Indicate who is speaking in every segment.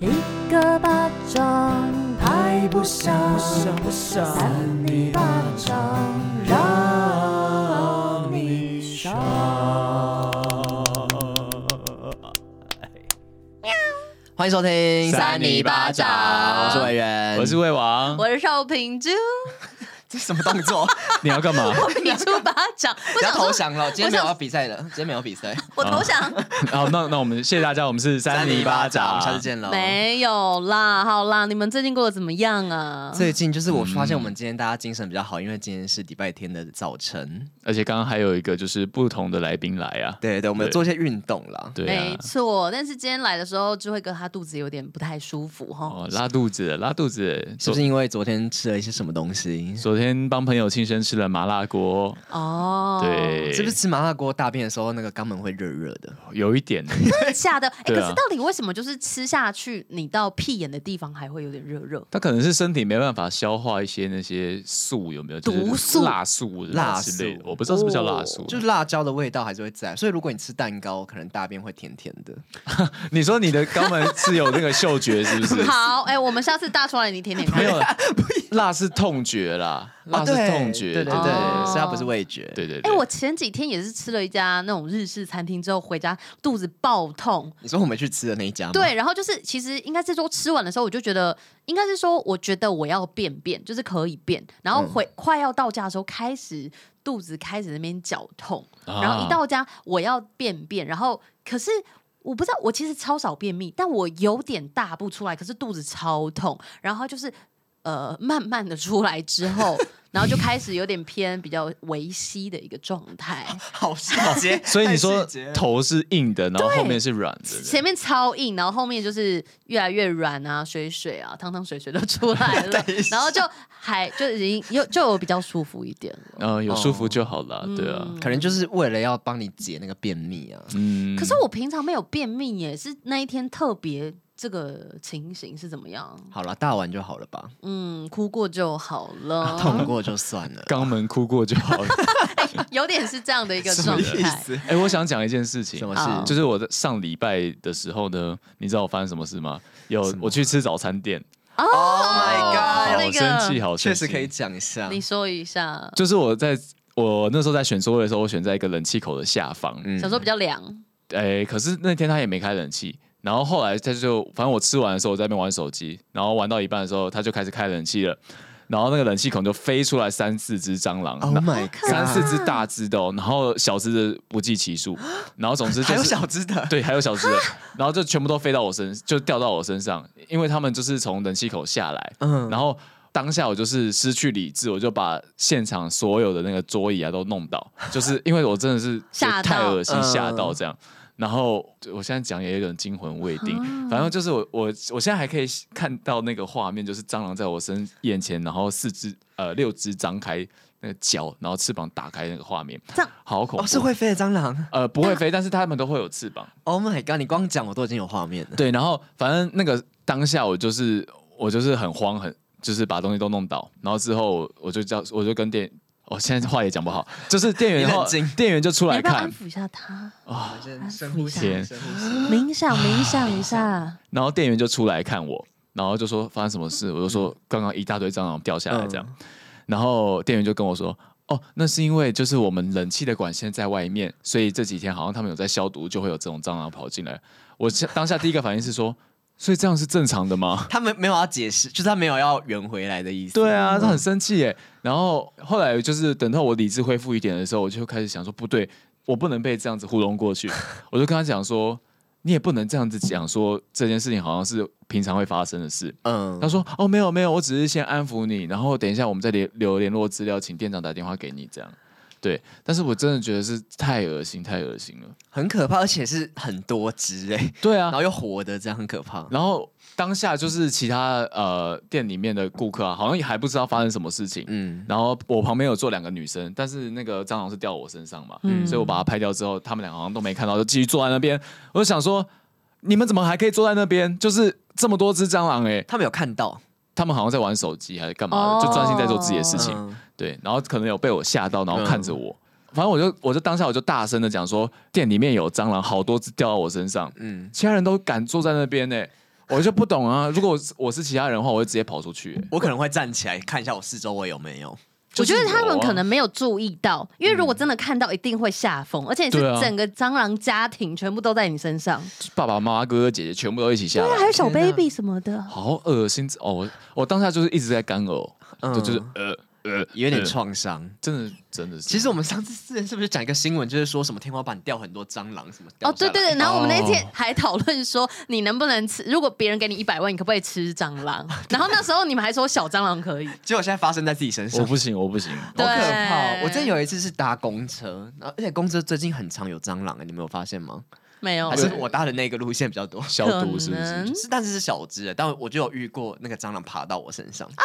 Speaker 1: 一个巴掌拍不响，扇你巴掌让你爽。
Speaker 2: 欢迎收听
Speaker 3: 三米巴掌，
Speaker 2: 我是魏源，
Speaker 3: 我是魏王，
Speaker 1: 我是邵平珠。
Speaker 2: 这什么动作？
Speaker 3: 你要干嘛？
Speaker 1: 我比出巴掌，
Speaker 2: 不要投降了。今天没有要比赛的，今天没有比赛。
Speaker 1: 我投降。
Speaker 3: 好，那那我们谢谢大家，我们是三零巴掌，
Speaker 2: 我们下次见喽。
Speaker 1: 没有啦，好啦，你们最近过得怎么样啊？
Speaker 2: 最近就是我发现我们今天大家精神比较好，因为今天是礼拜天的早晨，
Speaker 3: 而且刚刚还有一个就是不同的来宾来啊。
Speaker 2: 对对，我们有做一些运动啦。
Speaker 3: 对，
Speaker 1: 没错。但是今天来的时候，智慧哥他肚子有点不太舒服哈。
Speaker 3: 哦，拉肚子，拉肚子，
Speaker 2: 是不是因为昨天吃了一些什么东西？
Speaker 3: 昨天帮朋友。亲身吃了麻辣锅
Speaker 1: 哦，
Speaker 3: 对，
Speaker 2: 是不是吃麻辣锅大便的时候那个肛门会热热的？
Speaker 3: 有一点，
Speaker 1: 真的假的？哎，可是到底为什么就是吃下去，你到屁眼的地方还会有点热热？
Speaker 3: 它可能是身体没办法消化一些那些素，有没有
Speaker 1: 毒素、
Speaker 3: 辣素、
Speaker 2: 辣
Speaker 3: 之类的？我不知道是不是叫辣素，
Speaker 2: 就是辣椒的味道还是会在。所以如果你吃蛋糕，可能大便会甜甜的。
Speaker 3: 你说你的肛门是有那个嗅觉，是不是？
Speaker 1: 好，哎，我们下次大出来你舔舔看。
Speaker 3: 没有，辣是痛觉啦，辣是痛觉，
Speaker 2: 对对对。对，所以它不是味觉。
Speaker 3: 对对。
Speaker 1: 哎，我前几天也是吃了一家那种日式餐厅之后回家肚子爆痛。
Speaker 2: 你说我们去吃的那一家吗？
Speaker 1: 对，然后就是其实应该是说吃完的时候我就觉得，应该是说我觉得我要便便，就是可以便。然后回快要到家的时候，开始肚子开始那边绞痛，然后一到家我要便便，然后可是我不知道，我其实超少便秘，但我有点大不出来，可是肚子超痛，然后就是呃慢慢的出来之后。然后就开始有点偏比较维稀的一个状态，
Speaker 2: 好细节。
Speaker 3: 所以你说头是硬的，然后后面是软的，
Speaker 1: 前面超硬，然后后面就是越来越软啊，水水啊，汤汤水水都出来了，然后就还就已经又就有比较舒服一点了。
Speaker 3: 嗯，有舒服就好了，对啊，
Speaker 2: 可能就是为了要帮你解那个便秘啊。
Speaker 3: 嗯，
Speaker 1: 可是我平常没有便秘耶，是那一天特别。这个情形是怎么样？
Speaker 2: 好了，大碗就好了吧。
Speaker 1: 嗯，哭过就好了，
Speaker 2: 痛过就算了，
Speaker 3: 肛门哭过就好了。
Speaker 1: 有点是这样的一个状态。
Speaker 3: 哎，我想讲一件事情，
Speaker 2: 什么事？
Speaker 3: 就是我在上礼拜的时候呢，你知道我发生什么事吗？有我去吃早餐店。
Speaker 1: Oh my god！
Speaker 3: 好生气，好生气，
Speaker 2: 确实可以讲一下。
Speaker 1: 你说一下。
Speaker 3: 就是我在我那时候在选座位的时候，我选在一个冷气口的下方，嗯
Speaker 1: 想说比较凉。
Speaker 3: 哎，可是那天他也没开冷气。然后后来他就，反正我吃完的时候我在那边玩手机，然后玩到一半的时候他就开始开冷气了，然后那个冷气孔就飞出来三四只蟑螂
Speaker 2: ，Oh my God，
Speaker 3: 三四只大只的，哦，然后小只的不计其数，然后总之就是
Speaker 2: 还有小只的，
Speaker 3: 对，还有小只的，然后就全部都飞到我身，就掉到我身上，因为他们就是从冷气口下来，嗯，然后当下我就是失去理智，我就把现场所有的那个桌椅啊都弄倒，就是因为我真的是太恶心吓到这样。然后我现在讲也有点惊魂未定，反正就是我我我现在还可以看到那个画面，就是蟑螂在我身眼前，然后四只呃六只张开那个脚，然后翅膀打开那个画面，这样好恐怖。
Speaker 2: 哦，是会飞的蟑螂？
Speaker 3: 呃，不会飞，但是它们都会有翅膀。
Speaker 2: Oh my god！你光讲我都已经有画面了。
Speaker 3: 对，然后反正那个当下我就是我就是很慌，很就是把东西都弄倒，然后之后我就叫我就跟店。我现在话也讲不好，就是店员后，店员就出来看，
Speaker 1: 安抚一下他
Speaker 3: 啊，
Speaker 2: 深呼吸，
Speaker 1: 冥想冥想一下。
Speaker 3: 然后店员就出来看我，然后就说发生什么事，我就说刚刚一大堆蟑螂掉下来这样。然后店员就跟我说，哦，那是因为就是我们冷气的管线在外面，所以这几天好像他们有在消毒，就会有这种蟑螂跑进来。我当下第一个反应是说。所以这样是正常的吗？
Speaker 2: 他们没有要解释，就是他没有要圆回来的意思。
Speaker 3: 对啊，他很生气耶。然后后来就是等到我理智恢复一点的时候，我就开始想说，不对，我不能被这样子糊弄过去。我就跟他讲说，你也不能这样子讲说这件事情好像是平常会发生的事。嗯，他说哦，没有没有，我只是先安抚你，然后等一下我们再联留联络资料，请店长打电话给你这样。对，但是我真的觉得是太恶心，太恶心了，
Speaker 2: 很可怕，而且是很多只哎，
Speaker 3: 对啊，
Speaker 2: 然后又活的，这样很可怕。
Speaker 3: 然后当下就是其他呃店里面的顾客啊，好像也还不知道发生什么事情，嗯，然后我旁边有坐两个女生，但是那个蟑螂是掉我身上嘛，嗯，所以我把它拍掉之后，他们两个好像都没看到，就继续坐在那边。我就想说，你们怎么还可以坐在那边？就是这么多只蟑螂哎，
Speaker 2: 他们有看到，
Speaker 3: 他们好像在玩手机还是干嘛的，哦、就专心在做自己的事情。嗯。对，然后可能有被我吓到，然后看着我，嗯、反正我就我就当下我就大声的讲说，店里面有蟑螂，好多只掉到我身上，嗯，其他人都敢坐在那边呢，我就不懂啊。如果我是我是其他人的话，我会直接跑出去、欸。
Speaker 2: 我可能会站起来看一下我四周围有没有。
Speaker 1: 我觉得他们可能没有注意到，因为如果真的看到，一定会吓疯，而且是整个蟑螂家庭全部都在你身上，
Speaker 3: 爸爸妈妈、哥哥姐姐全部都一起下来，
Speaker 1: 对，还有小 baby 什么的，
Speaker 3: 好恶心哦！我我当下就是一直在干呕，就就是呃。
Speaker 2: 呃，有点创伤，
Speaker 3: 真的，真的是。
Speaker 2: 其实我们上次之前是不是讲一个新闻，就是说什么天花板掉很多蟑螂什么？
Speaker 1: 哦，对对对，然后我们那天还讨论说，你能不能吃？如果别人给你一百万，你可不可以吃蟑螂？然后那时候你们还说小蟑螂可以，
Speaker 2: 结果现在发生在自己身上，
Speaker 3: 我不行，我不行，
Speaker 2: 好可怕！我之前有一次是搭公车，然后而且公车最近很常有蟑螂，你没有发现吗？
Speaker 1: 没有，
Speaker 2: 还是我搭的那个路线比较多，
Speaker 3: 消毒是不是？
Speaker 2: 是，但是是小只的，但我就有遇过那个蟑螂爬到我身上啊。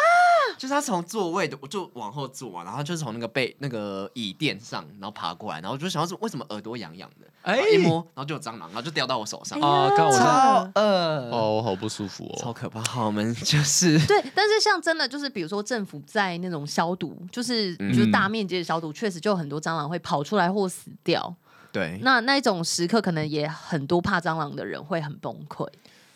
Speaker 2: 就是他从座位的，我就往后坐嘛，然后就是从那个背那个椅垫上，然后爬过来，然后我就想要说，为什么耳朵痒痒的？哎，一摸，然后就有蟑螂，然后就掉到我手上
Speaker 3: 啊！刚我
Speaker 2: 超呃，
Speaker 3: 哦，我好不舒服哦，
Speaker 2: 超可怕。好，我们就是
Speaker 1: 对，但是像真的就是，比如说政府在那种消毒，就是就是大面积的消毒，确实就有很多蟑螂会跑出来或死掉。
Speaker 2: 对，
Speaker 1: 那那种时刻可能也很多怕蟑螂的人会很崩溃。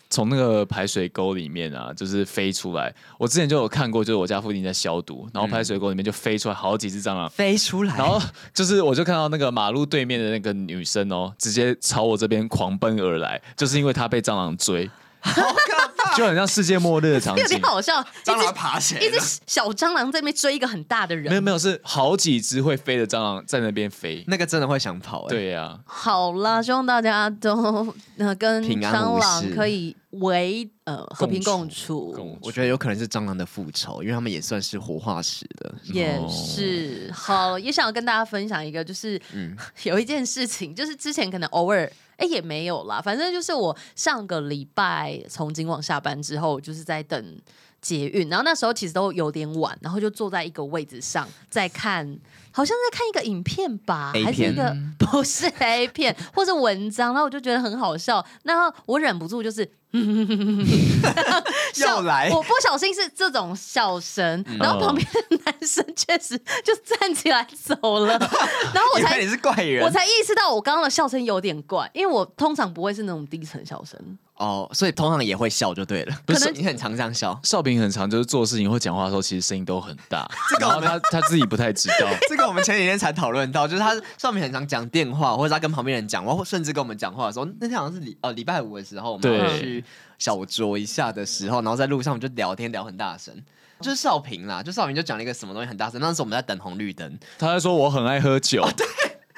Speaker 3: 从那个排水沟里面啊，就是飞出来。我之前就有看过，就是我家附近在消毒，然后排水沟里面就飞出来好几只蟑螂，
Speaker 2: 飞出来。
Speaker 3: 然后就是我就看到那个马路对面的那个女生哦，直接朝我这边狂奔而来，就是因为她被蟑螂追。好可怕，就很像世界末日的场景，有
Speaker 1: 点好笑。
Speaker 2: 蟑螂爬起来，
Speaker 1: 一只小蟑螂在那边追一个很大的人。
Speaker 3: 没有没有，是好几只会飞的蟑螂在那边飞，
Speaker 2: 那个真的会想跑。
Speaker 3: 对呀。
Speaker 1: 好啦，希望大家都呃跟蟑螂可以为呃和平共处。
Speaker 2: 我觉得有可能是蟑螂的复仇，因为他们也算是活化石的。
Speaker 1: 也是。好，也想要跟大家分享一个，就是嗯，有一件事情，就是之前可能偶尔。哎，也没有啦，反正就是我上个礼拜从今晚下班之后，就是在等捷运，然后那时候其实都有点晚，然后就坐在一个位置上在看，好像在看一个影片吧，A 片？还是一个 不是 A 片，或是文章，然后我就觉得很好笑，然后我忍不住就是。
Speaker 2: 笑来，
Speaker 1: 我不小心是这种笑声，嗯、然后旁边的男生确实就站起来走了，然后我才
Speaker 2: 你是怪人，
Speaker 1: 我才意识到我刚刚的笑声有点怪，因为我通常不会是那种低沉笑声。
Speaker 2: 哦，所以通常也会笑就对了。不是 你很常这样笑，
Speaker 3: 少平很常就是做事情或讲话的时候，其实声音都很大。这个他他自己不太知道。
Speaker 2: 这个我们前几天才讨论到，就是他少平很常讲电话，或者他跟旁边人讲话，或甚至跟我们讲话的时候，那天好像是礼呃礼拜五的时候，我们去小酌一下的时候，然后在路上我们就聊天聊很大声，就是少平啦，就少平就讲了一个什么东西很大声，那时候我们在等红绿灯，
Speaker 3: 他在说我很爱喝酒。哦，对。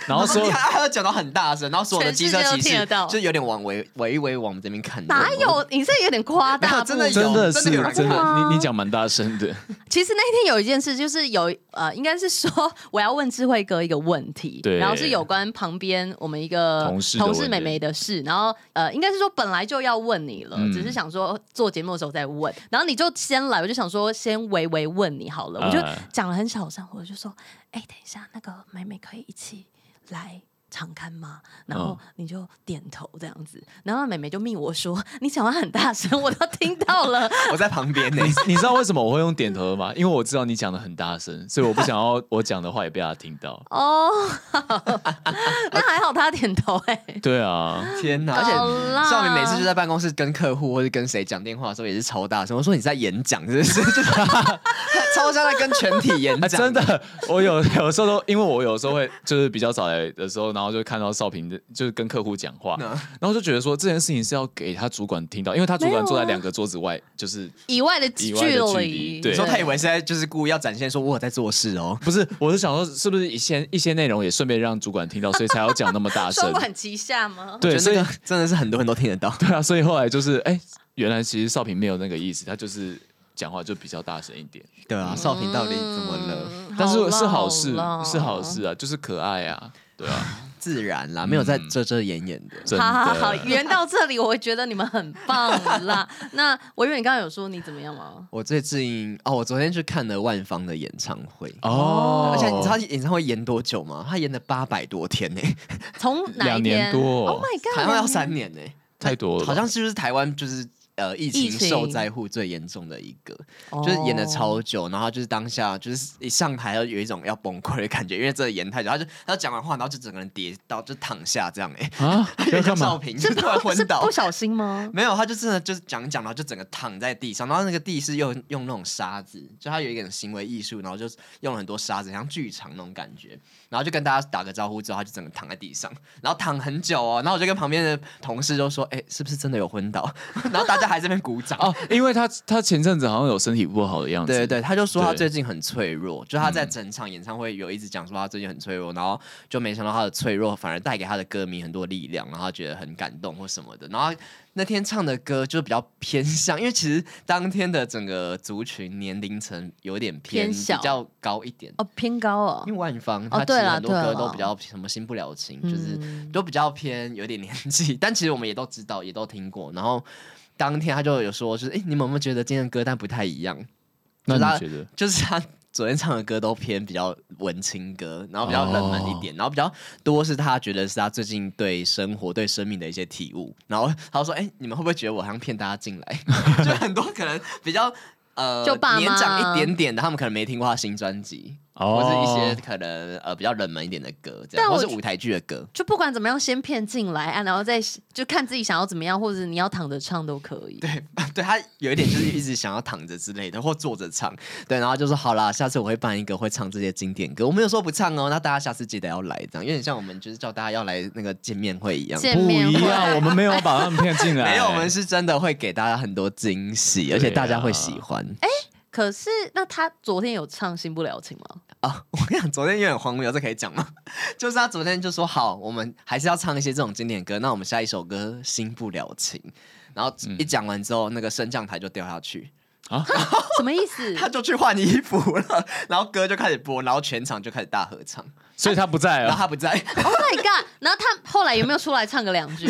Speaker 3: 然后说，
Speaker 2: 他还讲到很大声，然后所有的机车骑士就有点往围围一围往我们这边看。
Speaker 1: 哪有？你这有点夸大，
Speaker 2: 真的
Speaker 3: 真的是真的，
Speaker 2: 真
Speaker 3: 的。你你讲蛮大声的。
Speaker 1: 其实那天有一件事，就是有呃，应该是说我要问智慧哥一个问题，
Speaker 3: 对，
Speaker 1: 然后是有关旁边我们一个同事同事妹妹的事，然后呃，应该是说本来就要问你了，只是想说做节目的时候再问，然后你就先来，我就想说先微微问你好了，我就讲了很小声，我就说，哎，等一下，那个妹妹可以一起来。常看吗？然后你就点头这样子，然后妹妹就命我说：“你讲话很大声，我都听到了。”
Speaker 2: 我在旁边呢。
Speaker 3: 你你知道为什么我会用点头的吗？因为我知道你讲的很大声，所以我不想要 我讲的话也被他听到。哦，
Speaker 1: 那还好他点头哎。
Speaker 3: 对啊，
Speaker 2: 天哪！而且少平每次就在办公室跟客户或者跟谁讲电话的时候也是超大声。我说你在演讲，是不是？就是超像在跟全体演讲。
Speaker 3: 真的，我有有时候都因为我有时候会就是比较早来的时候，然后就看到少平的，就是跟客户讲话，然后就觉得说这件事情是要给他主管听到，因为他主管坐在两个桌子外，就是
Speaker 1: 以外的距离。
Speaker 2: 对，说他以为是在就是故意要展现说我有在做事哦，
Speaker 3: 不是，我是想说是不是一些一些内容也顺便让主管听到，所以才要讲那么大声。
Speaker 1: 双管齐下吗？
Speaker 3: 对，所以
Speaker 2: 真的是很多人都听得到。
Speaker 3: 对啊，所以后来就是哎，原来其实少平没有那个意思，他就是讲话就比较大声一点。
Speaker 2: 对啊，少平到底怎么了？
Speaker 3: 但是是好事，是好事啊，就是可爱啊，对啊。
Speaker 2: 自然啦，没有在遮遮掩掩的。
Speaker 1: 好好好，圆到这里，我会觉得你们很棒啦。那我以为你刚刚有说你怎么样吗？
Speaker 2: 我最近哦，我昨天去看了万芳的演唱会哦，而且你知道演唱会演多久吗？他演了八百多天呢，
Speaker 1: 从哪一
Speaker 3: 年多？Oh
Speaker 1: my god，
Speaker 2: 台湾要三年呢，
Speaker 3: 太多了。
Speaker 2: 好像是不是台湾就是。呃疫情受灾户最严重的一个，就是演的超久，然后就是当下就是一上台就有一种要崩溃的感觉，因为这演太久，他就他讲完话，然后就整个人跌倒就躺下这样哎、欸、啊，照平，就突然昏倒，
Speaker 1: 不小心吗？
Speaker 2: 没有，他就真的就是讲讲，然后就整个躺在地上，然后那个地是用用那种沙子，就他有一点行为艺术，然后就用了很多沙子，像剧场那种感觉，然后就跟大家打个招呼之后，他就整个躺在地上，然后躺很久哦，然后我就跟旁边的同事就说，哎、欸，是不是真的有昏倒？然后大家还在那边鼓掌
Speaker 3: 哦，因为他他前阵子好像有身体不好的样子，
Speaker 2: 对对对，他就说他最近很脆弱，就他在整场演唱会有一直讲说他最近很脆弱，然后就没想到他的脆弱反而带给他的歌迷很多力量，然后他觉得很感动或什么的。然后那天唱的歌就比较偏向，因为其实当天的整个族群年龄层有点偏，比较高一点
Speaker 1: 哦，偏高哦，
Speaker 2: 因为万芳他其实很多歌都比较什么新不了情，就是都比较偏有点年纪，但其实我们也都知道，也都听过，然后。当天他就有说，就是哎、欸，你们有没有觉得今天的歌单不太一样？
Speaker 3: 那你觉得？
Speaker 2: 就是他昨天唱的歌都偏比较文青歌，然后比较冷门一点，哦、然后比较多是他觉得是他最近对生活、对生命的一些体悟。然后他说：“哎、欸，你们会不会觉得我好像骗大家进来？就很多可能比较呃
Speaker 1: 就
Speaker 2: 年长一点点的，他们可能没听过他新专辑。”或是一些可能呃比较冷门一点的歌，这样，或是舞台剧的歌，
Speaker 1: 就不管怎么样，先骗进来啊，然后再就看自己想要怎么样，或者你要躺着唱都可以。
Speaker 2: 对，对他有一点就是一直想要躺着之类的，或坐着唱。对，然后就说好啦，下次我会办一个会唱这些经典歌，我没有说不唱哦，那大家下次记得要来，这样，有点像我们就是叫大家要来那个见面会一样，
Speaker 1: 见面会。
Speaker 3: 不一样，我们没有把他们骗进来，
Speaker 2: 没有，我们是真的会给大家很多惊喜，而且大家会喜
Speaker 1: 欢。可是那他昨天有唱《新不了情》吗？
Speaker 2: 啊、哦，我跟你讲，昨天有点荒谬，这可以讲吗？就是他昨天就说好，我们还是要唱一些这种经典歌。那我们下一首歌《新不了情》，然后一讲完之后，那个升降台就掉下去
Speaker 3: 啊？
Speaker 1: 什么意思？
Speaker 2: 他就去换衣服了，然后歌就开始播，然后全场就开始大合唱。
Speaker 3: 所以他不在了，
Speaker 2: 然后他不在。
Speaker 1: Oh my god！然后他后来有没有出来唱个两句？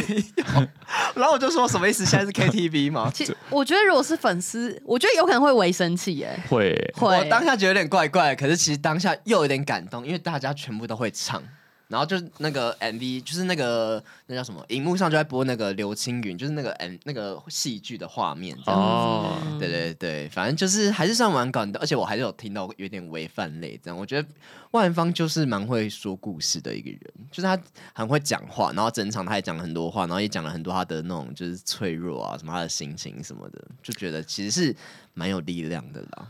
Speaker 2: 然后我就说什么意思？现在是 KTV 吗？
Speaker 1: 其实我觉得如果是粉丝，我觉得有可能会微生气耶。
Speaker 3: 会
Speaker 1: 会，
Speaker 2: 我当下觉得有点怪怪，可是其实当下又有点感动，因为大家全部都会唱。然后就是那个 MV，就是那个那叫什么？荧幕上就在播那个刘青云，就是那个 M 那个戏剧的画面这样子。哦，对对对，反正就是还是算蛮感动，而且我还是有听到有点微泛泪这样。我觉得万芳就是蛮会说故事的一个人，就是他很会讲话，然后整场他也讲了很多话，然后也讲了很多他的那种就是脆弱啊，什么他的心情什么的，就觉得其实是蛮有力量的啦。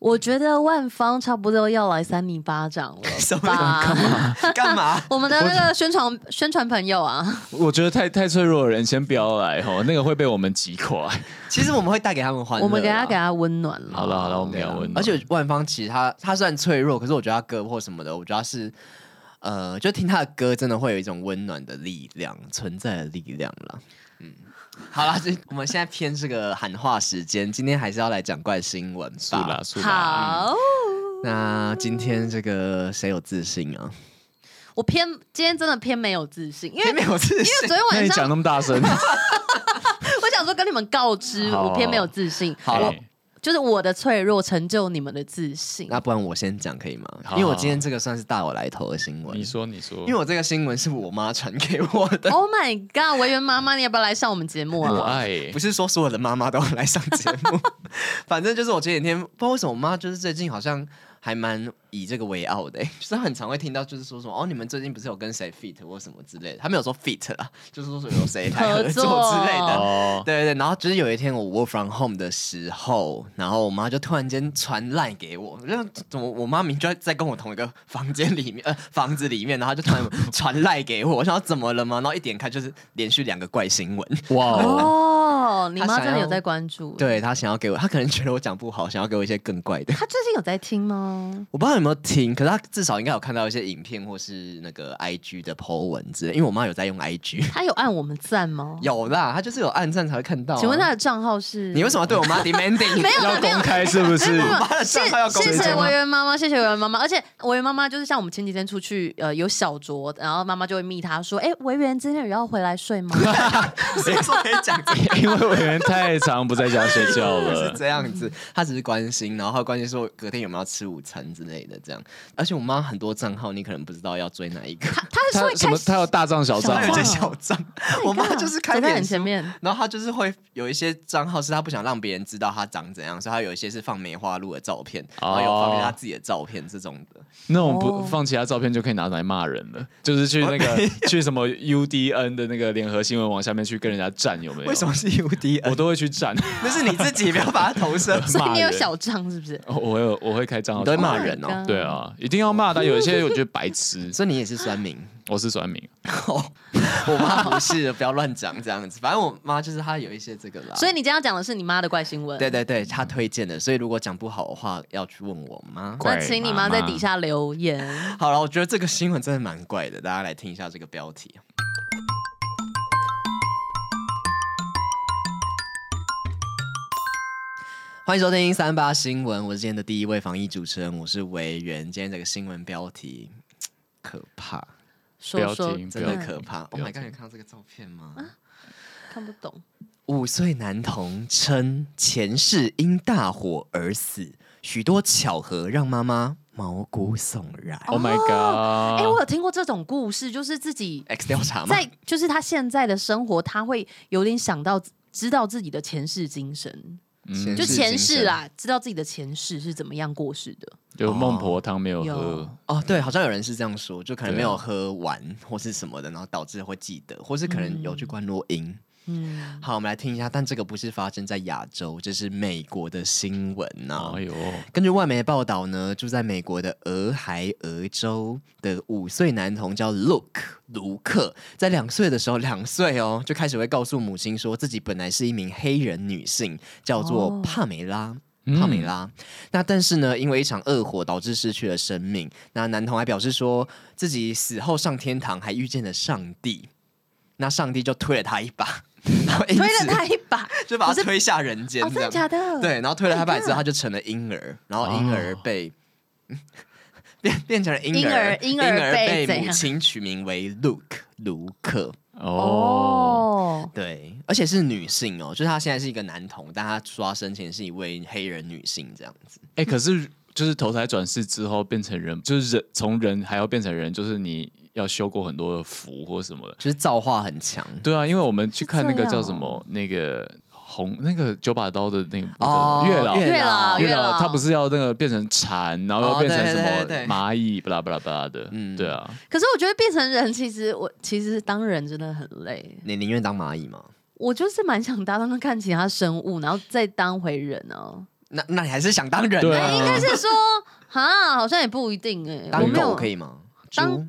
Speaker 1: 我觉得万方差不多要来扇你巴掌了，
Speaker 2: 什么干嘛？干嘛？
Speaker 1: 我们的那个宣传宣传朋友啊，
Speaker 3: 我觉得 太太脆弱的人先不要来吼，那个会被我们击垮。
Speaker 2: 其实我们会带给他们欢乐，
Speaker 1: 我们给他给他温暖了。
Speaker 3: 好了好了，我们给他温暖。
Speaker 2: 而且万方其实他他虽然脆弱，可是我觉得他歌或什么的，我觉得他是呃，就听他的歌真的会有一种温暖的力量存在的力量了。嗯。好了，这我们现在偏这个喊话时间，今天还是要来讲怪新闻吧。
Speaker 1: 好、
Speaker 2: 嗯，那今天这个谁有自信啊？
Speaker 1: 我偏今天真的偏没有自信，因为
Speaker 2: 没有自信，因
Speaker 1: 为昨天晚上
Speaker 3: 你讲那么大声，
Speaker 1: 我想说跟你们告知，我偏没有自信。好。就是我的脆弱成就你们的自信。
Speaker 2: 那不然我先讲可以吗？因为我今天这个算是大有来头的新闻。
Speaker 3: 你说，你说。
Speaker 2: 因为我这个新闻是我妈传给我的。
Speaker 1: Oh my god！维园妈妈，你要不要来上我们节目啊？
Speaker 3: 我爱。
Speaker 2: 不是说所有的妈妈都要来上节目，反正就是我前几天不知道为什么，我妈就是最近好像。还蛮以这个为傲的，就是他很常会听到，就是说什么哦，你们最近不是有跟谁 feat 或什么之类的，他没有说 feat 啦，就是说有谁来合作之类的，哦、对对对。然后就是有一天我 work from home 的时候，然后我妈就突然间传赖给我，我就怎么我妈明就在跟我同一个房间里面，呃，房子里面，然后就突然 传赖给我，我想说怎么了吗？然后一点开就是连续两个怪新闻，哇
Speaker 1: 哦，你妈真的有在关注，
Speaker 2: 对她想要给我，她可能觉得我讲不好，想要给我一些更怪的。
Speaker 1: 她最近有在听吗？
Speaker 2: 我不知道有没有听，可是他至少应该有看到一些影片或是那个 IG 的 po 文之类，因为我妈有在用 IG。
Speaker 1: 她有按我们赞吗？
Speaker 2: 有啦，她就是有按赞才会看到、啊。
Speaker 1: 请问她的账号是？
Speaker 2: 你为什么对我妈 demanding？
Speaker 1: 没有
Speaker 3: 要公开是不是？
Speaker 2: 我妈的账号要公开。
Speaker 1: 谢谢维园妈妈，谢谢维园妈妈。而且维园妈妈就是像我们前几天出去，呃，有小酌，然后妈妈就会密他说：“哎、欸，维园今天有要回来睡吗？”
Speaker 2: 谁说可以讲这个？
Speaker 3: 因为委员 太长不在家睡觉了，
Speaker 2: 是这样子。他只是关心，然后他关心说隔天有没有要吃午餐之类的这样。而且我妈很多账号，你可能不知道要追哪一个。
Speaker 1: 他他是什么？
Speaker 3: 她有大账小账，
Speaker 2: 有些小账。我妈就是开在
Speaker 1: 很前面，
Speaker 2: 然后她就是会有一些账号是她不想让别人知道她长怎样，所以她有一些是放梅花鹿的照片，然后有放她自己的照片这种的。
Speaker 3: 那种不放其他照片就可以拿来骂人了，就是去那个去什么 UDN 的那个联合新闻网下面去跟人家战，有没有？
Speaker 2: 为什么是 UDN？
Speaker 3: 我都会去战，
Speaker 2: 那是你自己不要把它投射。
Speaker 1: 所以你有小账是不是？
Speaker 3: 我有，我会开账号，
Speaker 2: 都会骂人哦。
Speaker 3: 对啊，一定要骂他。有一些我觉得白痴，
Speaker 2: 所以你也是酸民。
Speaker 3: 我是酸民，
Speaker 2: 我妈不是，不要乱讲这样子。反正我妈就是她有一些这个啦。
Speaker 1: 所以你今天要讲的是你妈的怪新闻。
Speaker 2: 对对对，她推荐的。所以如果讲不好的话，要去问我妈。
Speaker 1: 那请你妈在底下留言。
Speaker 2: 好了，我觉得这个新闻真的蛮怪的，大家来听一下这个标题。欢迎收听三八新闻，我是今天的第一位防疫主持人，我是维园。今天这个新闻标题可怕。
Speaker 1: 说说
Speaker 2: 真的可怕！Oh my god，有看到这个照片吗？啊、
Speaker 1: 看不懂。
Speaker 2: 五岁男童称前世因大火而死，许多巧合让妈妈毛骨悚然。
Speaker 3: Oh my god！
Speaker 1: 哎、欸，我有听过这种故事，就是自己
Speaker 2: X 调查吗？
Speaker 1: 在就是他现在的生活，他会有点想到知道自己的前世今生。就前世啦，知道自己的前世是怎么样过世的。
Speaker 3: 就孟婆汤没有喝。
Speaker 2: 哦，哦，对，好像有人是这样说，就可能没有喝完或是什么的，然后导致会记得，或是可能有去观落阴。嗯，好，我们来听一下，但这个不是发生在亚洲，这是美国的新闻呐、啊。哎呦，根据外媒报道呢，住在美国的俄亥俄州的五岁男童叫 Luke 卢克，在两岁的时候，两岁哦，就开始会告诉母亲说自己本来是一名黑人女性，叫做帕梅拉。哦、帕梅拉。嗯、那但是呢，因为一场恶火导致失去了生命。那男童还表示说自己死后上天堂，还遇见了上帝。那上帝就推了他一把。然 后推
Speaker 1: 了他一把，
Speaker 2: 就把他推下人间。
Speaker 1: 真的假的？
Speaker 2: 对，然后推了他一把之后，他就成了婴儿，然后婴儿被 变变成了婴儿，婴儿被母亲取名为 Luke 卢克。哦，对，而且是女性哦，就是他现在是一个男童，但他说他生前是一位黑人女性这样子。
Speaker 3: 哎，可是就是投胎转世之后变成人，就是人从人还要变成人，就是你。要修过很多的符或什么的，
Speaker 2: 就是造化很强。
Speaker 3: 对啊，因为我们去看那个叫什么那个红那个九把刀的那个哦，月老
Speaker 1: 月老
Speaker 3: 月老，他不是要那个变成蝉，然后要变成什么蚂蚁，巴拉巴拉巴拉的。嗯，对啊。
Speaker 1: 可是我觉得变成人，其实我其实当人真的很累。
Speaker 2: 你宁愿当蚂蚁吗？
Speaker 1: 我就是蛮想当当看其他生物，然后再当回人哦。
Speaker 2: 那那你还是想当人？
Speaker 1: 对，应该是说啊，好像也不一定哎。
Speaker 2: 当狗可以吗？
Speaker 1: 当。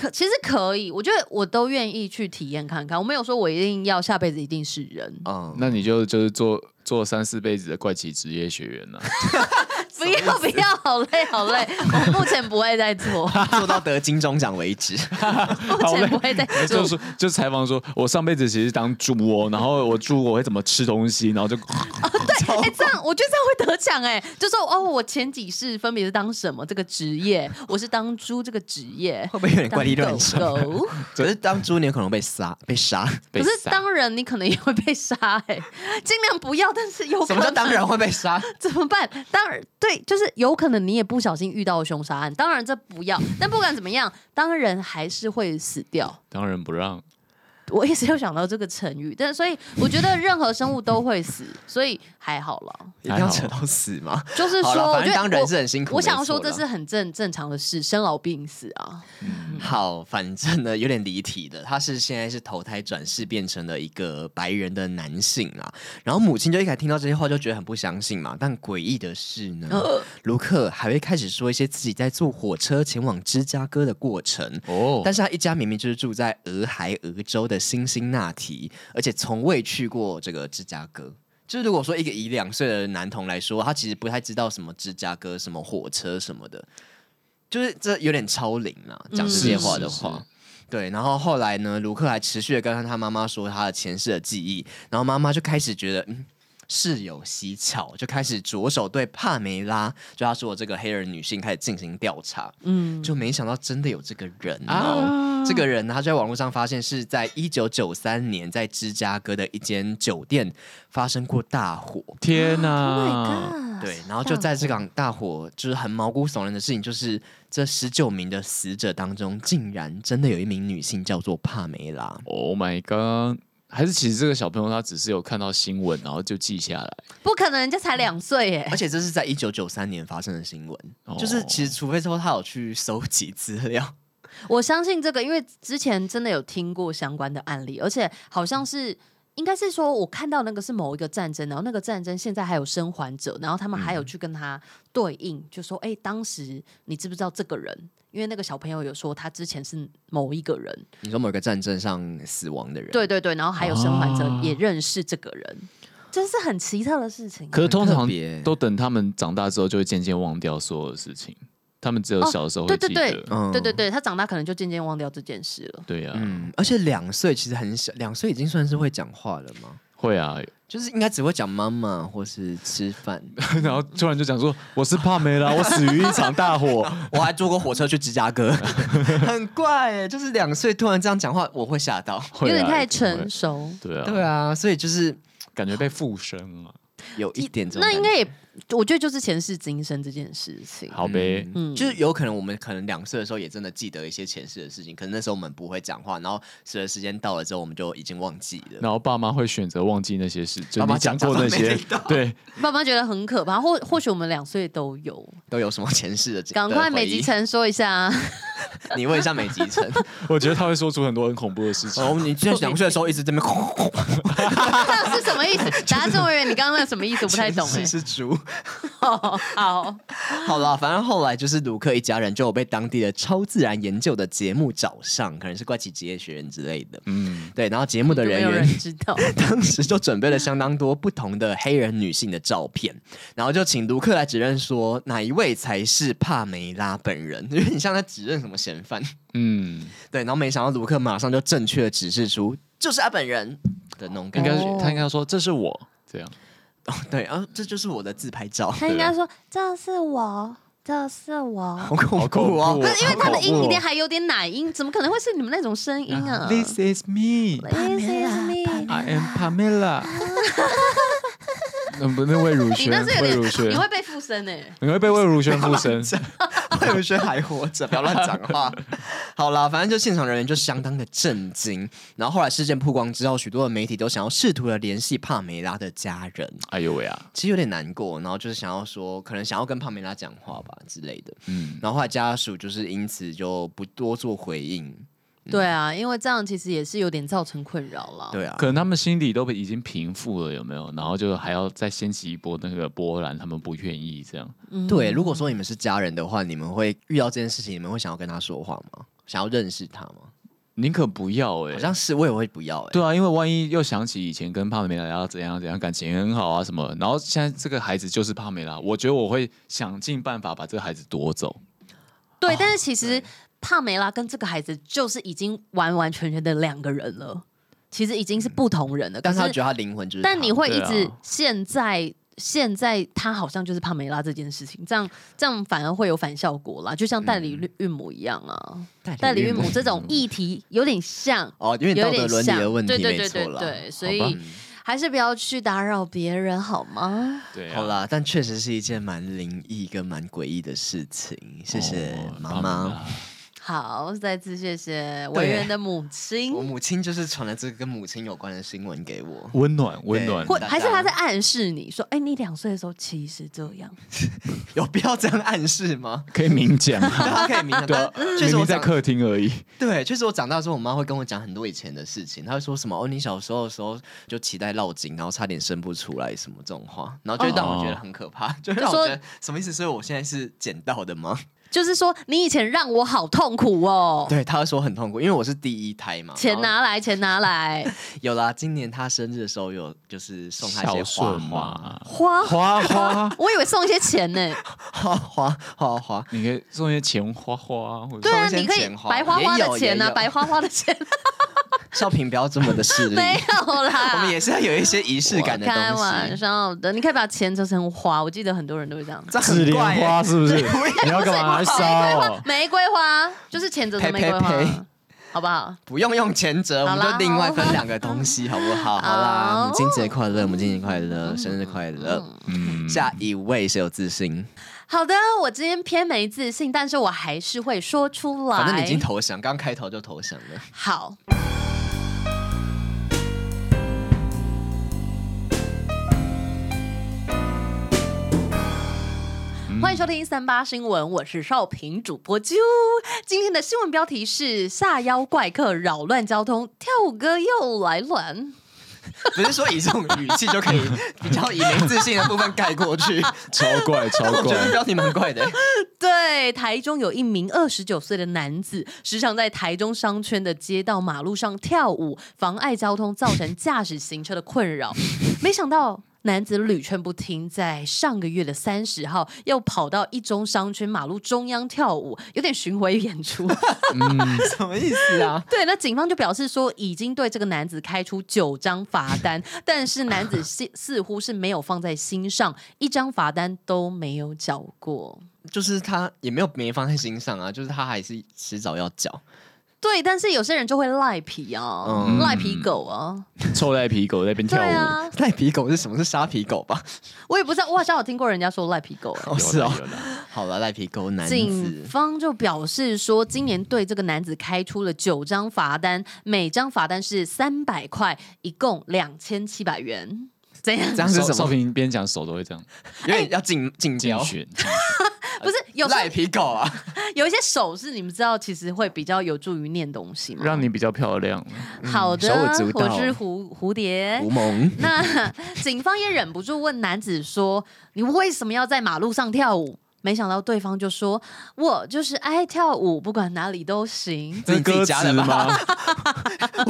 Speaker 1: 可其实可以，我觉得我都愿意去体验看看。我没有说我一定要下辈子一定是人。
Speaker 3: 嗯，那你就就是做做三四辈子的怪奇职业学员呢？
Speaker 1: 不要不要，好累好累，我目前不会再做，
Speaker 2: 做到得金钟奖为止。
Speaker 1: 目前不会再做。
Speaker 3: 就是就采访说，我上辈子其实当猪哦，然后我猪我会怎么吃东西，然后就哦
Speaker 1: 对，哎这样我觉得这样会得奖哎，就说哦我前几世分别是当什么这个职业，我是当猪这个职业，
Speaker 2: 会不会有点怪力乱神？可是当猪你有可能被杀被杀，
Speaker 1: 可是当人你可能也会被杀哎，尽量不要，但是有可能。什
Speaker 2: 么叫当人会被杀？
Speaker 1: 怎么办？当然对。就是有可能你也不小心遇到了凶杀案，当然这不要，但不管怎么样，当人还是会死掉。
Speaker 3: 当仁不让。
Speaker 1: 我一直有想到这个成语，但所以我觉得任何生物都会死，所以还好了。
Speaker 2: 一定要扯到死吗？
Speaker 1: 就是说，我觉得
Speaker 2: 当人是很辛苦。
Speaker 1: 我想要说这是很正正常的事，生老病死啊。
Speaker 2: 嗯、好，反正呢有点离题的，他是现在是投胎转世变成了一个白人的男性啊。然后母亲就一开始听到这些话就觉得很不相信嘛。但诡异的是呢，卢克还会开始说一些自己在坐火车前往芝加哥的过程。哦，但是他一家明明就是住在俄亥俄州的。辛辛那提，而且从未去过这个芝加哥。就是如果说一个一两岁的男童来说，他其实不太知道什么芝加哥、什么火车什么的，就是这有点超龄了。讲这些话的话，嗯、对。然后后来呢，卢克还持续的跟他妈妈说他的前世的记忆，然后妈妈就开始觉得嗯。事有蹊跷，就开始着手对帕梅拉，就他说我这个黑人女性开始进行调查。嗯，就没想到真的有这个人哦！啊！这个人他在网络上发现是在一九九三年在芝加哥的一间酒店发生过大火。
Speaker 3: 天哪、
Speaker 1: 啊！
Speaker 2: 对，然后就在这场大火，就是很毛骨悚然的事情，就是这十九名的死者当中，竟然真的有一名女性叫做帕梅拉。
Speaker 3: Oh my god！还是其实这个小朋友他只是有看到新闻，然后就记下来。
Speaker 1: 不可能，人家才两岁耶！
Speaker 2: 而且这是在一九九三年发生的新闻，哦、就是其实除非说他有去搜集资料。
Speaker 1: 我相信这个，因为之前真的有听过相关的案例，而且好像是应该是说，我看到那个是某一个战争，然后那个战争现在还有生还者，然后他们还有去跟他对应，嗯、就说：“哎，当时你知不知道这个人？”因为那个小朋友有说他之前是某一个人，
Speaker 2: 你说某一个战争上死亡的人，
Speaker 1: 对对对，然后还有生还者也认识这个人，这、啊、是很奇特的事情。
Speaker 3: 可是通常都等他们长大之后，就会渐渐忘掉所有的事情。他们只有小时候会记得，
Speaker 1: 对对对，嗯、对对对，他长大可能就渐渐忘掉这件事了。
Speaker 3: 对呀、啊
Speaker 2: 嗯，而且两岁其实很小，两岁已经算是会讲话了吗？
Speaker 3: 会啊。
Speaker 2: 就是应该只会讲妈妈或是吃饭，
Speaker 3: 然后突然就讲说我是帕梅拉，我死于一场大火，
Speaker 2: 我还坐过火车去芝加哥，很怪哎，就是两岁突然这样讲话，我会吓到，
Speaker 1: 有点太成熟，
Speaker 3: 对啊，
Speaker 2: 对啊，所以就是
Speaker 3: 感觉被附身了，
Speaker 2: 有一点这种，
Speaker 1: 那应该也。我觉得就是前世今生这件事情，
Speaker 3: 好呗，
Speaker 2: 嗯，就是有可能我们可能两岁的时候也真的记得一些前世的事情，可能那时候我们不会讲话，然后随着时间到了之后，我们就已经忘记了。
Speaker 3: 然后爸妈会选择忘记那些事，就你讲过那些，对，
Speaker 1: 爸妈觉得很可怕，或或许我们两岁都有，
Speaker 2: 都有什么前世的？
Speaker 1: 赶快美吉成说一下，
Speaker 2: 你问一下美吉成，
Speaker 3: 我觉得他会说出很多很恐怖的事情。
Speaker 2: 哦，你在两岁的时候一直在那边，
Speaker 1: 这是什么意思？答这么远，你刚刚那什么意思？我不太懂。
Speaker 2: 是是猪。
Speaker 1: 好，
Speaker 2: 好了，反正后来就是卢克一家人就有被当地的超自然研究的节目找上，可能是怪奇职业学院之类的。嗯，对，然后节目的人员
Speaker 1: 人知道，
Speaker 2: 当时就准备了相当多不同的黑人女性的照片，然后就请卢克来指认说哪一位才是帕梅拉本人，因为你像他指认什么嫌犯。嗯，对，然后没想到卢克马上就正确的指示出就是他本人的那种感觉，
Speaker 3: 应该他应该说这是我这样。
Speaker 2: 哦，对，啊，这就是我的自拍照。
Speaker 1: 他应该说这是我，这是我，
Speaker 2: 好恐怖啊！
Speaker 1: 不是因为他的音里面还有点奶音，怎么可能会是你们那种声音啊
Speaker 3: ？This is me,
Speaker 1: This is me,
Speaker 3: I am Pamela。那不那魏如萱，魏如萱，
Speaker 1: 你会被附身呢？
Speaker 3: 你会被魏如萱附身。
Speaker 2: 魏如萱还活着，不要乱讲话。好啦，反正就现场人员就相当的震惊。然后后来事件曝光之后，许多的媒体都想要试图的联系帕梅拉的家人。
Speaker 3: 哎呦喂啊，
Speaker 2: 其实有点难过。然后就是想要说，可能想要跟帕梅拉讲话吧之类的。嗯，然后后来家属就是因此就不多做回应。
Speaker 1: 对啊，因为这样其实也是有点造成困扰了。
Speaker 2: 对啊，
Speaker 3: 可能他们心里都已经平复了，有没有？然后就还要再掀起一波那个波澜，他们不愿意这样。
Speaker 2: 嗯、对，如果说你们是家人的话，你们会遇到这件事情，你们会想要跟他说话吗？想要认识他吗？
Speaker 3: 宁可不要哎、欸，
Speaker 2: 好像是我也会不要哎、欸。
Speaker 3: 对啊，因为万一又想起以前跟帕梅拉要怎样怎样，感情很好啊什么，然后现在这个孩子就是帕梅拉，我觉得我会想尽办法把这个孩子夺走。
Speaker 1: 对，哦、但是其实。帕梅拉跟这个孩子就是已经完完全全的两个人了，其实已经是不同人了。嗯、
Speaker 2: 但是他觉得他灵魂就是，
Speaker 1: 但你会一直现在、啊、现在他好像就是帕梅拉这件事情，这样这样反而会有反效果啦，就像代理孕母一样啊。嗯、代理孕母这种议题有点像
Speaker 2: 哦，有点道德伦理的问题，
Speaker 1: 对对对对对，所以还是不要去打扰别人好吗？
Speaker 3: 对、啊，
Speaker 2: 好啦，但确实是一件蛮灵异跟蛮诡异的事情。谢谢妈妈。
Speaker 1: 好，再次谢谢唯仁的母亲。
Speaker 2: 我母亲就是传了这个跟母亲有关的新闻给我，
Speaker 3: 温暖，温暖。
Speaker 1: 或还是他在暗示你说，哎、欸，你两岁的时候其实这样，
Speaker 2: 有必要这样暗示吗？
Speaker 3: 可以明讲，
Speaker 2: 他可以明讲，对，
Speaker 3: 确实我在客厅而已。
Speaker 2: 对，确实我长大之后，我妈会跟我讲很多以前的事情。她会说什么？哦，你小时候的时候就脐带绕颈，然后差点生不出来，什么这种话，然后就让我觉得很可怕，哦、就让我觉得什么意思？所以我现在是捡到的吗？
Speaker 1: 就是说，你以前让我好痛苦哦。
Speaker 2: 对，他会说很痛苦，因为我是第一胎嘛。
Speaker 1: 钱拿来，钱拿来。
Speaker 2: 有啦，今年他生日的时候有，就是送他一些花花
Speaker 1: 花
Speaker 3: 花花。
Speaker 1: 我以为送一些钱呢。
Speaker 2: 花花花花，
Speaker 3: 你可以送一些钱花花。
Speaker 1: 对啊，你可以白花花的钱啊，白花花的钱。
Speaker 2: 少平不要这么的势利，
Speaker 1: 没有啦，
Speaker 2: 我们也是要有一些仪式感的东西。开
Speaker 1: 玩笑的，你可以把钱折成花，我记得很多人都会这样。
Speaker 3: 纸莲花是不是？你要干嘛？烧？
Speaker 1: 玫瑰花就是前者的玫瑰花。好不好？
Speaker 2: 不用用前者，我们就另外分两个东西，好不好？好啦，母亲节快乐，母亲节快乐，生日快乐。嗯，下一位谁有自信？
Speaker 1: 好的，我今天偏没自信，但是我还是会说出来。
Speaker 2: 反正你已经投降，刚开头就投降了。
Speaker 1: 好。欢迎收听三八新闻，我是少平主播啾。今天的新闻标题是：下腰怪客扰乱交通，跳舞哥又来乱。
Speaker 2: 不是说以这种语气就可以比较以没自信的部分盖过去，
Speaker 3: 超怪超怪，我觉
Speaker 2: 得标题蛮怪的。
Speaker 1: 对，台中有一名二十九岁的男子，时常在台中商圈的街道马路上跳舞，妨碍交通，造成驾驶行车的困扰。没想到。男子屡劝不听，在上个月的三十号又跑到一中商圈马路中央跳舞，有点巡回演出。
Speaker 2: 嗯，什么意思啊？
Speaker 1: 对，那警方就表示说，已经对这个男子开出九张罚单，但是男子似似乎是没有放在心上，一张罚单都没有缴过。
Speaker 2: 就是他也没有没放在心上啊，就是他还是迟早要缴。
Speaker 1: 对，但是有些人就会赖皮啊，嗯、赖皮狗啊，
Speaker 3: 臭赖皮狗在那边跳舞。
Speaker 1: 啊、
Speaker 2: 赖皮狗是什么？是沙皮狗吧？
Speaker 1: 我也不知道，我好像有听过人家说赖皮狗。
Speaker 2: 哦，是哦。好了，赖皮狗男子。
Speaker 1: 警方就表示说，今年对这个男子开出了九张罚单，每张罚单是三百块，一共两千七百元。怎样，
Speaker 2: 这样是什么？
Speaker 3: 少平边讲手都会这样，
Speaker 2: 因为要竞竞标。
Speaker 1: 不是有
Speaker 2: 赖皮狗啊，
Speaker 1: 有一些手势你们知道，其实会比较有助于念东西吗？
Speaker 3: 让你比较漂亮。
Speaker 1: 好的，我是蝴蝴蝶。
Speaker 2: 胡蒙。
Speaker 1: 那警方也忍不住问男子说：“你为什么要在马路上跳舞？”没想到对方就说：“我就是爱跳舞，不管哪里都行。”
Speaker 2: 这歌词吗？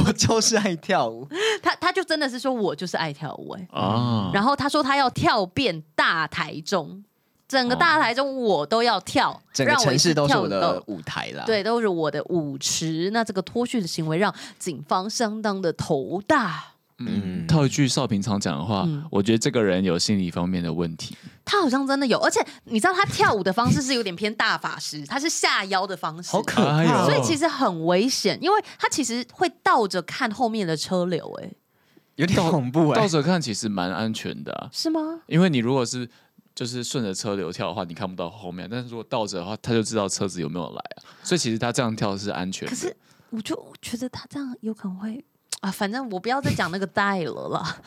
Speaker 2: 我就是爱跳舞。
Speaker 1: 他他就真的是说我就是爱跳舞哎、欸、
Speaker 3: 啊！
Speaker 1: 然后他说他要跳遍大台中。整个大台中我都要跳，哦、
Speaker 2: 整个城市都是我的舞台啦。
Speaker 1: 对，都是我的舞池。那这个脱序的行为让警方相当的头大。
Speaker 3: 嗯，套一句少平常讲的话，嗯、我觉得这个人有心理方面的问题。
Speaker 1: 他好像真的有，而且你知道他跳舞的方式是有点偏大法师，他是下腰的方式，
Speaker 2: 好可怕，
Speaker 1: 所以其实很危险，因为他其实会倒着看后面的车流，哎，
Speaker 2: 有点恐怖哎。
Speaker 3: 倒着看其实蛮安全的、啊，
Speaker 1: 是吗？
Speaker 3: 因为你如果是。就是顺着车流跳的话，你看不到后面；但是如果倒着的话，他就知道车子有没有来啊。所以其实他这样跳是安全的。
Speaker 1: 可是我就觉得他这样有可能会啊，反正我不要再讲那个带了啦。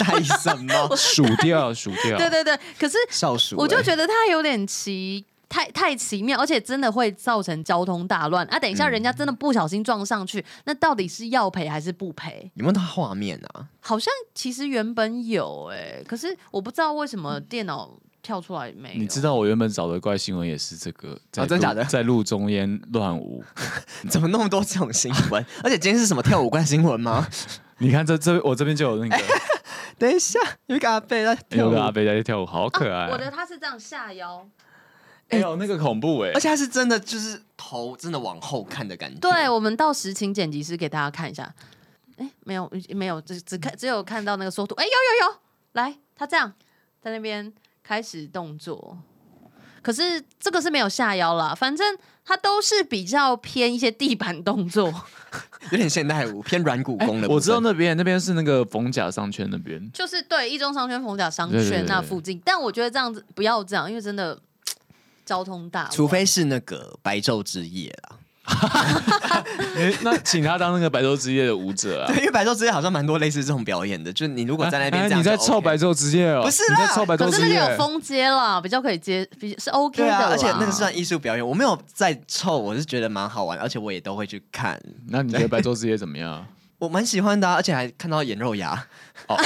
Speaker 2: 带什么？
Speaker 3: 数掉，数掉。
Speaker 1: 对对对。可是
Speaker 2: 少数，
Speaker 1: 我就觉得他有点奇，太太奇妙，而且真的会造成交通大乱啊！等一下，人家真的不小心撞上去，嗯、那到底是要赔还是不赔？
Speaker 2: 有没有他画面啊？
Speaker 1: 好像其实原本有哎、欸，可是我不知道为什么电脑。跳出来没？
Speaker 3: 你知道我原本找的怪新闻也是这个，
Speaker 2: 真的假的？
Speaker 3: 在路中间乱舞，
Speaker 2: 怎么那么多这种新闻？而且今天是什么跳舞怪新闻吗？
Speaker 3: 你看这这我这边就有那个，
Speaker 2: 等一下有一个阿贝在跳舞，
Speaker 3: 有个阿贝在跳舞，好可爱。
Speaker 1: 我的他是这样下腰，
Speaker 3: 哎呦那个恐怖哎，
Speaker 2: 而且他是真的就是头真的往后看的感觉。
Speaker 1: 对，我们到时请剪辑师给大家看一下。哎，没有没有，只只看只有看到那个缩图。哎，有有有，来他这样在那边。开始动作，可是这个是没有下腰啦，反正它都是比较偏一些地板动作，
Speaker 2: 有点现代舞，偏软骨功的、欸。
Speaker 3: 我知道那边那边是那个逢甲商圈那边，
Speaker 1: 就是对一中商圈逢甲商圈那附近。但我觉得这样子不要这样，因为真的 交通大，
Speaker 2: 除非是那个白昼之夜啦。
Speaker 3: 欸、那请他当那个白昼之夜的舞者啊？
Speaker 2: 对，因为白昼之夜好像蛮多类似这种表演的。就是你如果在那边、OK
Speaker 3: 欸，你在凑白昼之夜哦？
Speaker 2: 不是啦，
Speaker 1: 可是那个有风街啦，比较可以接，比是 OK 的、啊。
Speaker 2: 而且那个算艺术表演，我没有在凑，我是觉得蛮好玩，而且我也都会去看。
Speaker 3: 那你觉得白昼之夜怎么样？
Speaker 2: 我蛮喜欢的、啊，而且还看到眼肉芽。
Speaker 3: 哦，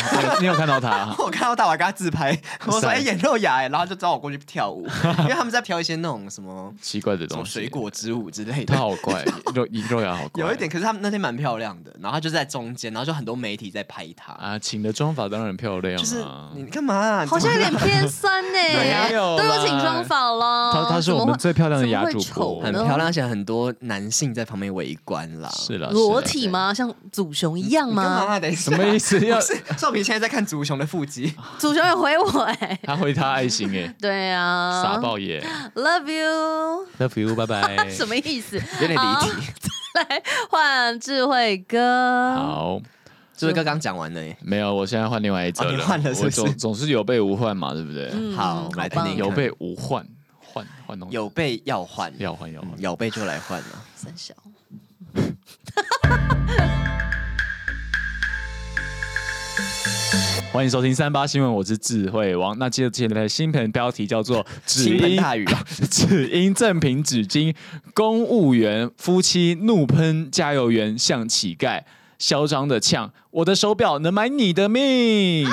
Speaker 3: 你有看到他？
Speaker 2: 我看到他，我还跟他自拍。我说：“哎，眼肉芽。”然后就找我过去跳舞，因为他们在跳一些那种什么
Speaker 3: 奇怪的东西，
Speaker 2: 水果之舞之类的。
Speaker 3: 他好怪，肉眼肉牙好怪。
Speaker 2: 有一点，可是他们那天蛮漂亮的。然后他就在中间，然后就很多媒体在拍他。
Speaker 3: 啊，请的妆法当然很漂亮。
Speaker 2: 就是你干嘛？
Speaker 1: 好像有点偏酸呢。都有请妆法了。
Speaker 3: 他他是我们最漂亮的牙主播，
Speaker 2: 很漂亮，而且很多男性在旁边围观啦。
Speaker 3: 是了，
Speaker 1: 裸体吗？像祖雄一样吗？
Speaker 3: 什么意思？要
Speaker 2: 少平现在在看。祖雄的腹肌，
Speaker 1: 祖雄有回我哎、欸，
Speaker 3: 他回他爱心哎、欸，
Speaker 1: 对啊，
Speaker 3: 傻爆耶
Speaker 1: ，Love you，Love
Speaker 3: you，拜拜，
Speaker 1: 什么意思？
Speaker 2: 有点离题。
Speaker 1: 来换智慧哥。
Speaker 3: 好，
Speaker 2: 智慧哥刚讲完了耶。
Speaker 3: 没有，我现在换另外一则了。
Speaker 2: 换了，我
Speaker 3: 总总是有备无患嘛，对不对？
Speaker 2: 好，来听听。
Speaker 3: 有备无患，换换东西。
Speaker 2: 有备要换，
Speaker 3: 要换要换，
Speaker 2: 有备就来换了。
Speaker 1: 三小。
Speaker 3: 欢迎收听三八新闻，我是智慧王。那接着接下来的新闻标题叫做“
Speaker 2: 只因大雨”，
Speaker 3: 只因赠品纸巾，公务员夫妻怒喷加油员像乞丐，嚣张的呛：“我的手表能买你的命！”啊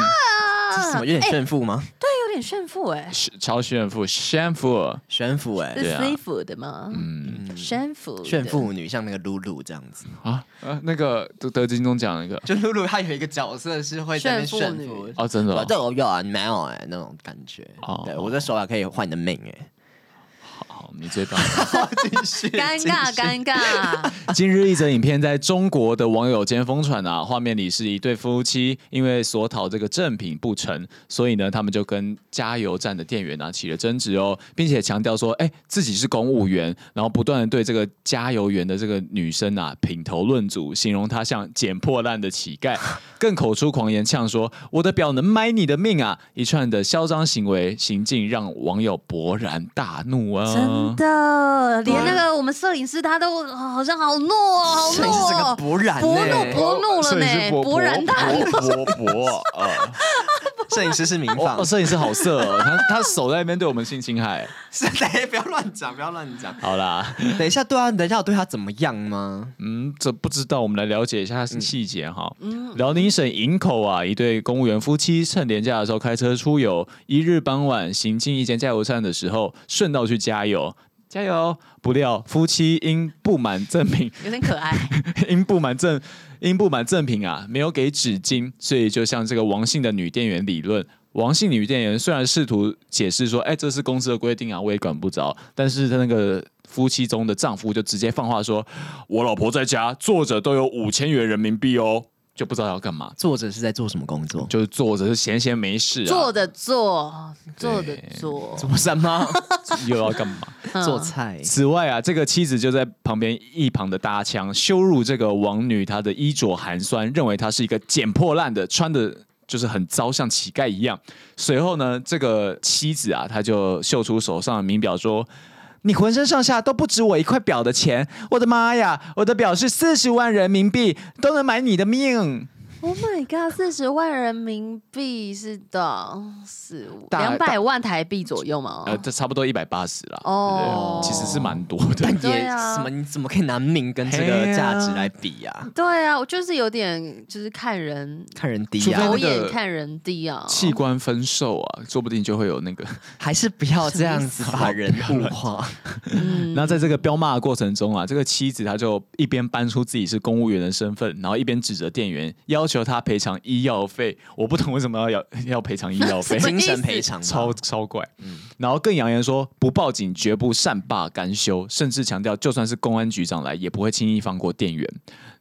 Speaker 2: 这是什么？有点炫富吗？
Speaker 1: 对，有点炫富哎，
Speaker 3: 超炫富，炫富，
Speaker 2: 炫富哎，
Speaker 1: 是 C 服的吗？嗯，炫富，
Speaker 2: 炫富女像那个露露这样子。
Speaker 3: 啊？呃，那个得得金钟奖那个，
Speaker 2: 就露露她有一个角色是会在那炫富
Speaker 3: 哦，真的，
Speaker 2: 这我有啊，没有哎，那种感觉。对，我的手表可以换你的命哎。
Speaker 3: 你最棒？
Speaker 1: 尴尬，尴尬。
Speaker 3: 近日，一则影片在中国的网友间疯传啊，画面里是一对夫妻，因为索讨这个赠品不成，所以呢，他们就跟加油站的店员啊起了争执哦，并且强调说，哎，自己是公务员，然后不断的对这个加油员的这个女生啊品头论足，形容她像捡破烂的乞丐，更口出狂言，呛说我的表能买你的命啊！一串的嚣张行为行径，让网友勃然大怒啊！
Speaker 1: 真的，连那个我们摄影师他都好像好怒哦，好怒哦，
Speaker 2: 勃然，
Speaker 1: 勃怒，勃怒了呢，勃然大怒，
Speaker 3: 勃勃啊！
Speaker 2: 摄影师是民放，
Speaker 3: 摄影师好色哦，他他手在那边对我们性侵害，
Speaker 2: 是的，不要乱讲，不要乱讲。
Speaker 3: 好啦，
Speaker 2: 等一下，对啊，等一下我对他怎么样吗？
Speaker 3: 嗯，这不知道，我们来了解一下细节哈。辽宁省营口啊，一对公务员夫妻趁年假的时候开车出游，一日傍晚行进一间加油站的时候，顺道去加油。加油！不料夫妻因不满赠品，
Speaker 1: 有点可爱。
Speaker 3: 因不满赠因不满赠品啊，没有给纸巾，所以就向这个王姓的女店员理论。王姓女店员虽然试图解释说：“哎，这是公司的规定啊，我也管不着。”但是她那个夫妻中的丈夫就直接放话说：“我老婆在家坐着都有五千元人民币哦。”就不知道要干嘛。
Speaker 2: 坐着是在做什么工作？
Speaker 3: 就是坐着是闲闲没事，
Speaker 1: 坐着做，坐着做，
Speaker 2: 做什么？
Speaker 3: 又要干嘛？
Speaker 2: 做菜。
Speaker 3: 此外啊，这个妻子就在旁边一旁的搭腔，羞辱这个王女，她的衣着寒酸，认为她是一个捡破烂的，穿的就是很糟，像乞丐一样。随后呢，这个妻子啊，她就秀出手上的名表说。你浑身上下都不值我一块表的钱！我的妈呀，我的表是四十万人民币，都能买你的命
Speaker 1: ！Oh my god！四十万人民币是的，四五两百万台币左右嘛？
Speaker 3: 呃，这差不多一百八十了。哦，其实是蛮多的。
Speaker 2: 但也什么？你怎么可以拿命跟这个价值来比呀？
Speaker 1: 对啊，我就是有点就是看人
Speaker 2: 看人低啊，
Speaker 1: 狗眼看人低啊。
Speaker 3: 器官分售啊，说不定就会有那个。
Speaker 2: 还是不要这样子把人物化。
Speaker 3: 嗯那在这个彪骂的过程中啊，这个妻子她就一边搬出自己是公务员的身份，然后一边指责店员要。求他赔偿医药费，我不懂为什么要要 要赔偿医药费，
Speaker 2: 精神赔偿，
Speaker 3: 超超怪。嗯，然后更扬言说不报警绝不善罢甘休，甚至强调就算是公安局长来也不会轻易放过店员。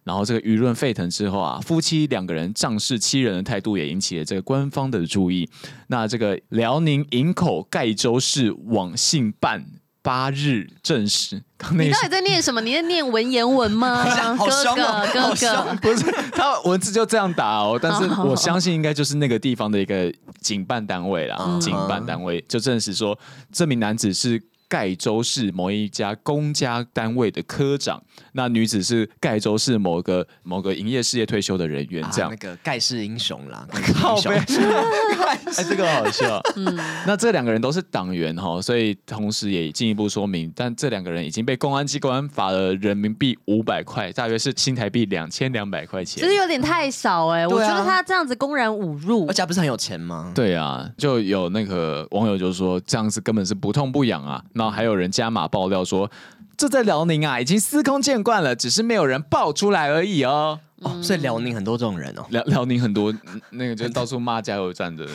Speaker 3: 然后这个舆论沸腾之后啊，夫妻两个人仗势欺人的态度也引起了这个官方的注意。那这个辽宁营口盖州市网信办。八日证实，
Speaker 1: 你到底在念什么？你在念文言文吗？
Speaker 2: 哥哥，哥哥，
Speaker 3: 不是他文字就这样打哦，但是我相信应该就是那个地方的一个警办单位啦，警办单位就证实说，这名男子是。盖州市某一家公家单位的科长，那女子是盖州市某个某个营业事业退休的人员，这样、啊、
Speaker 2: 那个盖世英雄啦，
Speaker 3: 靠北，哎，这个好笑。嗯，那这两个人都是党员哈，所以同时也进一步说明，但这两个人已经被公安机关罚了人民币五百块，大约是新台币两千两百块钱，
Speaker 1: 其实有点太少哎、欸，啊、我觉得他这样子公然侮辱，
Speaker 2: 而且不是很有钱吗？
Speaker 3: 对啊，就有那个网友就说这样子根本是不痛不痒啊。然后还有人加码爆料说，这在辽宁啊已经司空见惯了，只是没有人爆出来而已哦。
Speaker 2: 哦，所以辽宁很多这种人哦，
Speaker 3: 辽辽宁很多那个就到处骂加油站的，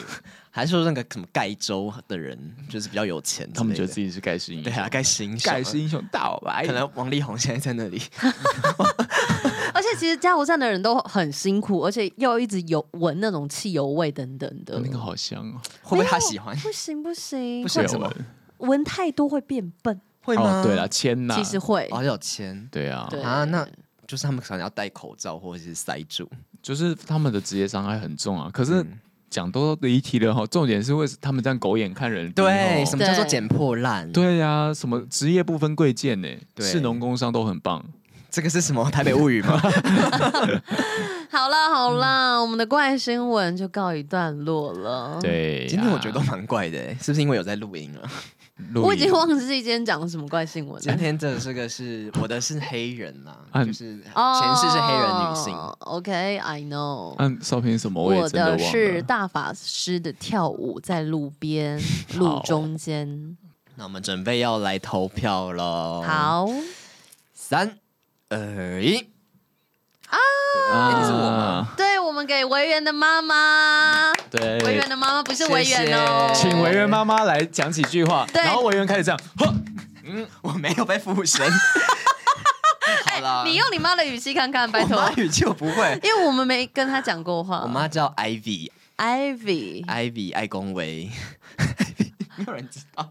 Speaker 2: 还是说那个什么盖州的人就是比较有钱，
Speaker 3: 他们觉得自己是盖世英雄。
Speaker 2: 对啊，盖世英雄，
Speaker 3: 盖世英雄到吧？
Speaker 2: 可能王力宏现在在那里。
Speaker 1: 而且其实加油站的人都很辛苦，而且又一直有闻那种汽油味等等的，
Speaker 3: 那个好香哦。
Speaker 2: 会不会他喜欢？
Speaker 1: 不行不行，
Speaker 3: 不喜欢。
Speaker 1: 闻太多会变笨，
Speaker 2: 会吗？
Speaker 3: 对啊，铅呐，
Speaker 1: 其实会，
Speaker 2: 哦，有铅，
Speaker 3: 对啊，
Speaker 2: 啊，那就是他们可能要戴口罩或者是塞住，
Speaker 3: 就是他们的职业伤害很重啊。可是讲都离题了哈，重点是为什么他们这样狗眼看人低？
Speaker 2: 对，什么叫做捡破烂？
Speaker 3: 对呀，什么职业不分贵贱呢？士农工商都很棒。
Speaker 2: 这个是什么台北物语吗？
Speaker 1: 好了好了，我们的怪新闻就告一段落了。
Speaker 3: 对，
Speaker 2: 今天我觉得都蛮怪的，是不是因为有在录音了？
Speaker 1: 我已经忘记今天讲的什么怪新闻。
Speaker 2: 今天这这个是我的是黑人呐，就是前世是黑人女性。
Speaker 1: OK，I know。
Speaker 3: 嗯，少平什么？
Speaker 1: 我的是大法师的跳舞在路边 路中间。
Speaker 2: 那我们准备要来投票了。
Speaker 1: 好，
Speaker 2: 三二一。啊！你是我吗？
Speaker 1: 对，我们给维园的妈妈。
Speaker 3: 对，
Speaker 1: 维园的妈妈不是维园哦。
Speaker 3: 请维园妈妈来讲几句话。然后维园开始这样。
Speaker 2: 嗯，我没有被附身。好了，
Speaker 1: 你用你妈的语气看看，拜托。
Speaker 2: 妈语气我不会，
Speaker 1: 因为我们没跟她讲过话。
Speaker 2: 我妈叫 Ivy。
Speaker 1: Ivy，Ivy，
Speaker 2: 爱公维。没有人知道，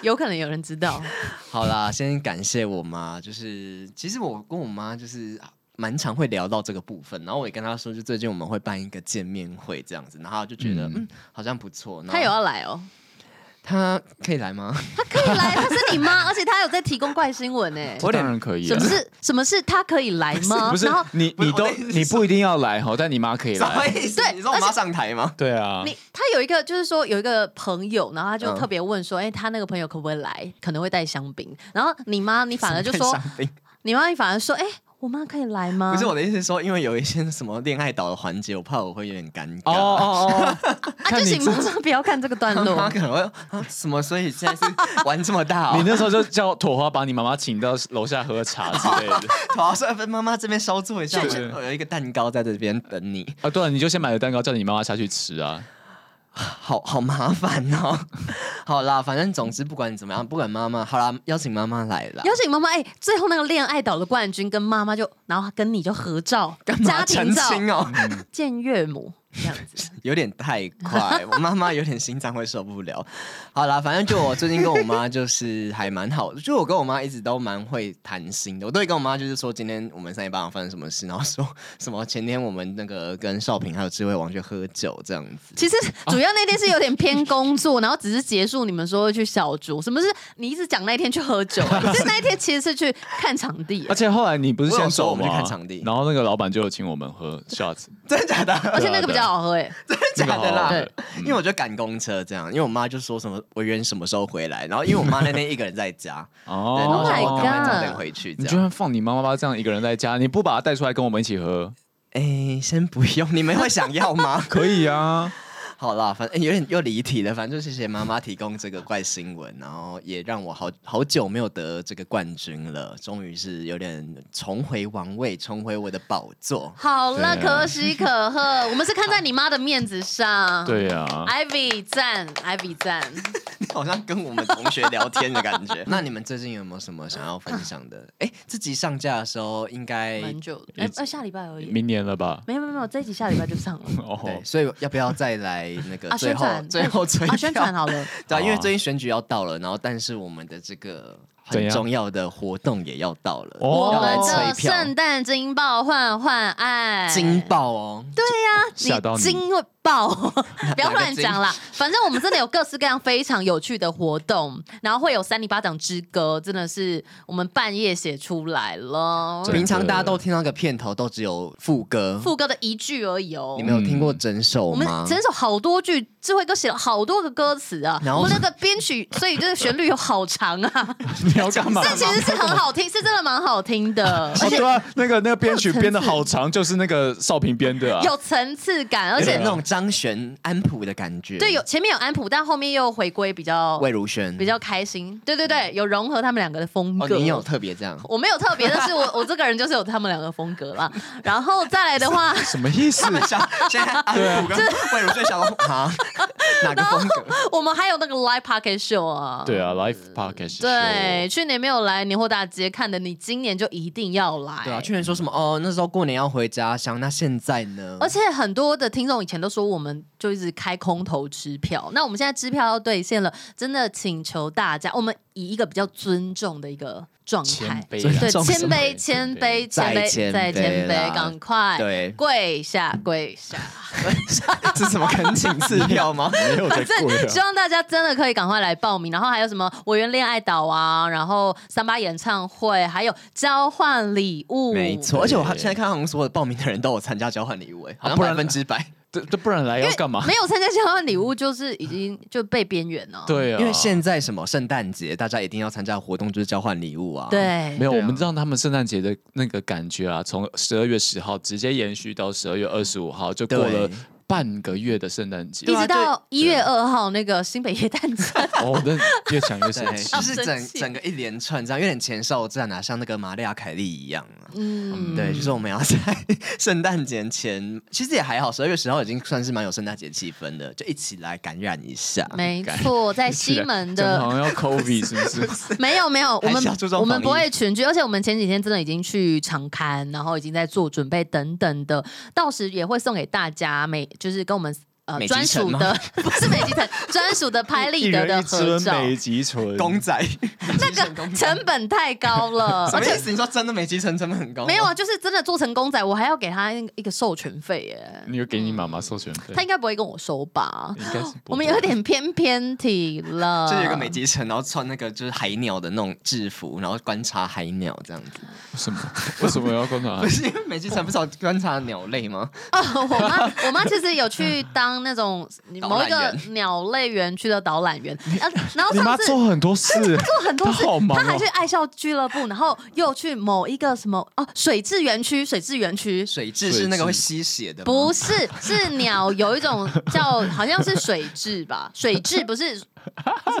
Speaker 1: 有可能有人知道。
Speaker 2: 好啦，先感谢我妈，就是其实我跟我妈就是。蛮常会聊到这个部分，然后我也跟他说，就最近我们会办一个见面会这样子，然后就觉得嗯，嗯，好像不错。
Speaker 1: 他有要来哦？
Speaker 2: 他可以来吗？
Speaker 1: 他可以来，他是你妈，而且他有在提供怪新闻哎。
Speaker 3: 我当然可以。
Speaker 1: 什么是什么是他可以来吗？
Speaker 3: 不是，不是你你都你不一定要来哈，但你妈可以来。
Speaker 2: 什么意思？对，你说我妈上台吗？
Speaker 3: 对啊。
Speaker 1: 你他有一个就是说有一个朋友，然后他就特别问说，哎、嗯欸，他那个朋友可不可以来？可能会带香槟。然后你妈你反而就说，你妈你反而说，哎、欸。我妈可以来吗？
Speaker 2: 不是我的意思是说，因为有一些什么恋爱岛的环节，我怕我会有点尴尬。
Speaker 3: 哦哦哦！
Speaker 1: 啊，就请妈妈不要看这个段落。
Speaker 2: 妈可能会啊什么？所以现在是玩这么大？
Speaker 3: 你那时候就叫朵花把你妈妈请到楼下喝茶之类的。
Speaker 2: 朵花说：“妈妈这边稍坐一下，我有一个蛋糕在这边等你。”
Speaker 3: 啊，对了，你就先买个蛋糕，叫你妈妈下去吃啊。
Speaker 2: 好好麻烦哦。好啦，反正总之不管你怎么样，不管妈妈，好啦，邀请妈妈来了。
Speaker 1: 邀请妈妈，哎、欸，最后那个恋爱岛的冠军跟妈妈就，然后跟你就合照，家庭照
Speaker 2: 哦，
Speaker 1: 见岳母。这样子
Speaker 2: 有点太快，我妈妈有点心脏会受不了。好啦，反正就我最近跟我妈就是还蛮好的，就我跟我妈一直都蛮会谈心的。我都会跟我妈就是说今天我们三点半发生什么事，然后说 什么前天我们那个跟少平还有智慧王去喝酒这样子。
Speaker 1: 其实主要那天是有点偏工作，然后只是结束你们说去小酌。什么是你一直讲那天去喝酒？可是那一天其实是去看场地，
Speaker 3: 而且后来你不是先走吗？
Speaker 2: 我们去看场地，
Speaker 3: 然后那个老板就有请我们喝 shots，
Speaker 2: 真的假的？
Speaker 1: 而且那个比较。好喝哎，
Speaker 2: 真的假的啦？对，因为我就赶公车这样，因为我妈就说什么我约什么时候回来，然后因为我妈那天一个人在家，哦，然后我赶快早点回去。
Speaker 3: 你居然放你妈妈这样一个人在家，你不把她带出来跟我们一起喝？
Speaker 2: 哎，先不用，你们会想要吗？
Speaker 3: 可以啊。
Speaker 2: 好啦，反正有点又离题了。反正就谢谢妈妈提供这个怪新闻，然后也让我好好久没有得这个冠军了，终于是有点重回王位，重回我的宝座。
Speaker 1: 好了，啊、可喜可贺，我们是看在你妈的面子上。
Speaker 3: 对呀、啊、
Speaker 1: ，Ivy 赞，Ivy 赞，
Speaker 2: 你 好像跟我们同学聊天的感觉。那你们最近有没有什么想要分享的？哎、欸，这集上架的时候应该
Speaker 1: 蛮久的，哎、欸，下礼拜而已，
Speaker 3: 明年了吧？
Speaker 1: 没有没有没有，这一集下礼拜就上了。
Speaker 2: 哦，对，所以要不要再来？那个最后最后催
Speaker 1: 宣传好了，
Speaker 2: 对啊，因为最近选举要到了，然后但是我们的这个很重要的活动也要到了，
Speaker 1: 我们的圣诞金爆换换爱。
Speaker 2: 金爆哦，
Speaker 1: 对呀，你金会爆，不要乱讲啦，反正我们真的有各式各样非常有趣的活动，然后会有三里巴掌之歌，真的是我们半夜写出来了。
Speaker 2: 平常大家都听到个片头，都只有副歌，
Speaker 1: 副歌的一句而已哦。
Speaker 2: 你没有听过整首吗？
Speaker 1: 我们整首好多句，智慧哥写了好多个歌词啊。然后我们那个编曲，所以这个旋律有好长啊。
Speaker 3: 你要干嘛？
Speaker 1: 这其实是很好听，是真的蛮好听的。
Speaker 3: 而且那个那个编曲编的好长，就是那个少平编的啊，
Speaker 1: 有层次感，而且
Speaker 2: 那种。张悬安普的感觉，
Speaker 1: 对，有前面有安普，但后面又回归比较
Speaker 2: 魏如萱，
Speaker 1: 比较开心。对对对，有融合他们两个的风格。
Speaker 2: 你有特别这样？
Speaker 1: 我没有特别，但是我我这个人就是有他们两个风格啦。然后再来的话，
Speaker 3: 什么意思？
Speaker 2: 现在安普跟魏如萱想啊，哪个风格？
Speaker 1: 我们还有那个 live pocket show 啊，
Speaker 3: 对啊，live pocket show。
Speaker 1: 对，去年没有来年货大街看的，你今年就一定要来。
Speaker 2: 对啊，去年说什么哦？那时候过年要回家乡，那现在呢？
Speaker 1: 而且很多的听众以前都说。我们就一直开空头支票。那我们现在支票要兑现了，真的请求大家，我们以一个比较尊重的一个。状态对，谦卑，谦卑，谦卑，再谦卑，赶快对跪下，跪下，跪下，
Speaker 2: 这 是什么恳请支票吗？
Speaker 3: 没有在跪。
Speaker 1: 希望大家真的可以赶快来报名。然后还有什么委员恋爱岛啊，然后三八演唱会，还有交换礼物。
Speaker 2: 没错，而且我现在看好像所有的报名的人都有参加交换礼物，哎，好像百分之百。
Speaker 3: 这这不然来要干嘛？
Speaker 1: 没有参加交换礼物，就是已经就被边缘了。
Speaker 3: 对啊，
Speaker 2: 因为现在什么圣诞节，大家一定要参加活动，就是交换礼物啊。
Speaker 1: 对，
Speaker 3: 没有，我们知道他们圣诞节的那个感觉啊，从十二月十号直接延续到十二月二十五号，就过了。半个月的圣诞节，
Speaker 1: 一直到一月二号那个新北夜诞城。
Speaker 3: 哦，那越想越生气，
Speaker 2: 就是整 整个一连串这样，有点前哨战啊，像那个玛利亚凯莉一样啊。嗯，对，就是我们要在 圣诞节前，其实也还好，十二月十号已经算是蛮有圣诞节气氛的，就一起来感染一下。
Speaker 1: 没错，在西门的，
Speaker 3: 好像要 COVID 是不是？
Speaker 1: 没有没有，我们我们不会群聚，而且我们前几天真的已经去长刊，然后已经在做准备等等的，到时也会送给大家每。就是跟我们。呃，专属的不是美极城，专属的拍立得的合照。
Speaker 3: 美集成
Speaker 2: 公仔，
Speaker 1: 那个成本太高了。
Speaker 2: 什么意思？你说真的美极城成本很高？
Speaker 1: 没有啊，就是真的做成公仔，我还要给他一个授权费耶。
Speaker 3: 你有给你妈妈授权费？
Speaker 1: 他应该不会跟我收吧？应该是。我们有点偏偏题了。
Speaker 2: 就有一个美极城，然后穿那个就是海鸟的那种制服，然后观察海鸟这样子。
Speaker 3: 什么？为什么要观察？
Speaker 2: 不是因为美极城不是要观察鸟类吗？
Speaker 1: 哦，我妈，我妈其实有去当。那种某一个鸟类园区的导览员，然后上次
Speaker 3: 做很多事，
Speaker 1: 做很多事，他还去爱笑俱乐部，然后又去某一个什么哦，水质园区，水质园区，
Speaker 2: 水质是那个会吸血的，
Speaker 1: 不是，是鸟有一种 叫好像是水质吧，水质不是，是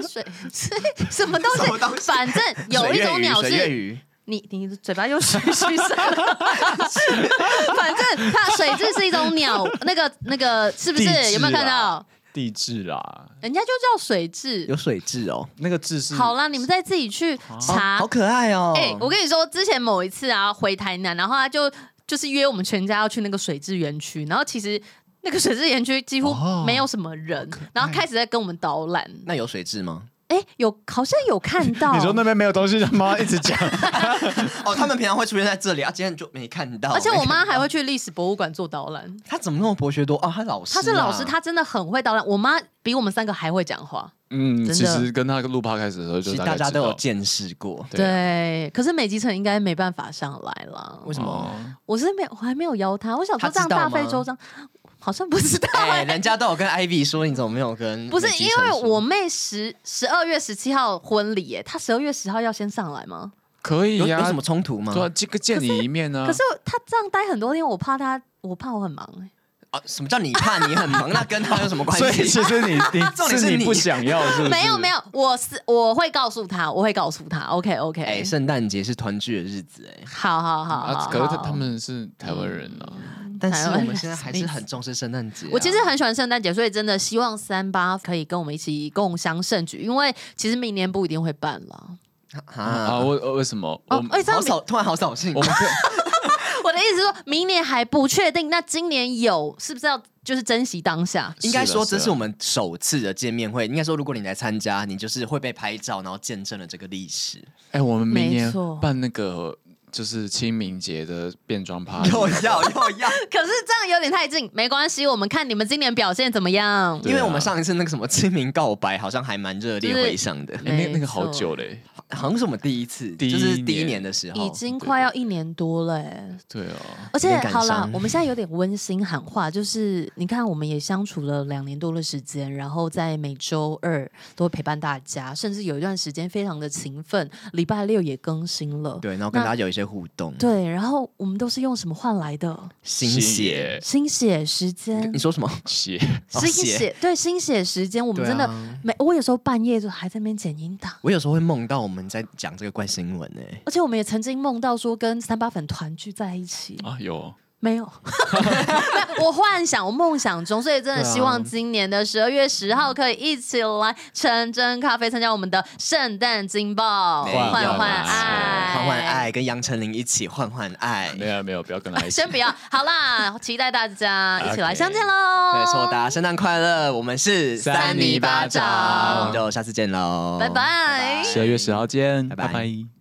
Speaker 1: 水是什么东西？反正有一种鸟是。你你嘴巴又嘘嘘声了，反正它水雉是一种鸟，那个那个是不是？有没有看到？
Speaker 3: 地质啦，
Speaker 1: 人家就叫水质，
Speaker 2: 有水质哦，
Speaker 3: 那个字是。
Speaker 1: 好啦，你们再自己去查，
Speaker 2: 好可爱哦。
Speaker 1: 哎，我跟你说，之前某一次啊，回台南，然后他就就是约我们全家要去那个水质园区，然后其实那个水质园区几乎没有什么人，然后开始在跟我们导览。
Speaker 2: 那有水质吗？
Speaker 1: 哎，有好像有看到。
Speaker 3: 你说那边没有东西，让妈妈一直讲。
Speaker 2: 哦，他们平常会出现在这里啊，今天就没看到。
Speaker 1: 而且我妈还会去历史博物馆做导览。
Speaker 2: 她怎么那么博学多啊？她老师，
Speaker 1: 她是老师，她真的很会导览。我妈比我们三个还会讲话。
Speaker 3: 嗯，其实跟她录 podcast 开始的时候，就
Speaker 2: 大家都有见识过。
Speaker 1: 对，可是美集成应该没办法上来了。
Speaker 2: 为什么？
Speaker 1: 我是没有，我还没有邀他。我想说这样大费周章。好像不知道哎、
Speaker 2: 欸，人家都有跟 Ivy 说，你怎么没有跟？
Speaker 1: 不是因为我妹十十二月十七号婚礼耶，她十二月十号要先上来吗？
Speaker 3: 可以呀、啊，
Speaker 2: 有什么冲突吗？
Speaker 3: 对，这个见你一面呢、啊。
Speaker 1: 可是她这样待很多天，我怕她，我怕我很忙哎。
Speaker 2: 啊，什么叫你怕你很忙？那跟他有什么关系？
Speaker 3: 所以其实你 你重点是你不想要是不是？
Speaker 1: 没有没有，我是我会告诉他，我会告诉他。OK OK。哎，
Speaker 2: 圣诞节是团聚的日子哎。
Speaker 1: 好好好，啊，
Speaker 3: 可是他他们是台湾人呢。
Speaker 2: 但是我们现在还是很重视圣诞节。
Speaker 1: 我其实很喜欢圣诞节，所以真的希望三八可以跟我们一起共襄盛举。因为其实明年不一定会办了。
Speaker 3: 啊？为为什么？我
Speaker 2: 哎，好扫，突然好扫兴。
Speaker 1: 我 的意思是说，明年还不确定。那今年有，是不是要就是珍惜当下？
Speaker 2: 应该说，这是我们首次的见面会。应该说，如果你来参加，你就是会被拍照，然后见证了这个历史。
Speaker 3: 哎，我们明年办那个。就是清明节的变装 趴，
Speaker 2: 又要又要，
Speaker 1: 可是这样有点太近，没关系，我们看你们今年表现怎么样。
Speaker 2: 因为我们上一次那个什么清明告白，好像还蛮热烈回响的。
Speaker 3: 那那个好久嘞，
Speaker 2: 好像是我们第一次，就是第一年的时候，
Speaker 1: 已经快要一年多了。
Speaker 3: 对哦，
Speaker 1: 而且好了，我们现在有点温馨喊话，就是你看，我们也相处了两年多的时间，然后在每周二都会陪伴大家，甚至有一段时间非常的勤奋，礼拜六也更新了。
Speaker 2: 对，然后跟大家有一些。互动
Speaker 1: 对，然后我们都是用什么换来的？
Speaker 2: 心血，
Speaker 1: 心血时间。
Speaker 2: 你说什么？
Speaker 3: 血，
Speaker 1: 心血，对，心血时间。我们真的每，我有时候半夜就还在那边剪音档。
Speaker 2: 我有时候会梦到我们在讲这个怪新闻呢。
Speaker 1: 而且我们也曾经梦到说跟三八粉团聚在一起
Speaker 3: 啊，有。
Speaker 1: 没有，我幻想，我梦想中，所以真的希望今年的十二月十号可以一起来成真咖啡参加我们的圣诞惊爆，换换爱，
Speaker 2: 换换爱，跟杨丞琳一起换换爱。
Speaker 3: 没有没有，不要跟他一起。
Speaker 1: 先不要，好啦，期待大家一起来相见喽。
Speaker 2: 没错，大家圣诞快乐！我们是
Speaker 3: 三米巴掌，
Speaker 2: 我们就下次见喽，
Speaker 1: 拜拜。
Speaker 3: 十二月十号见，
Speaker 2: 拜拜。
Speaker 3: 拜拜。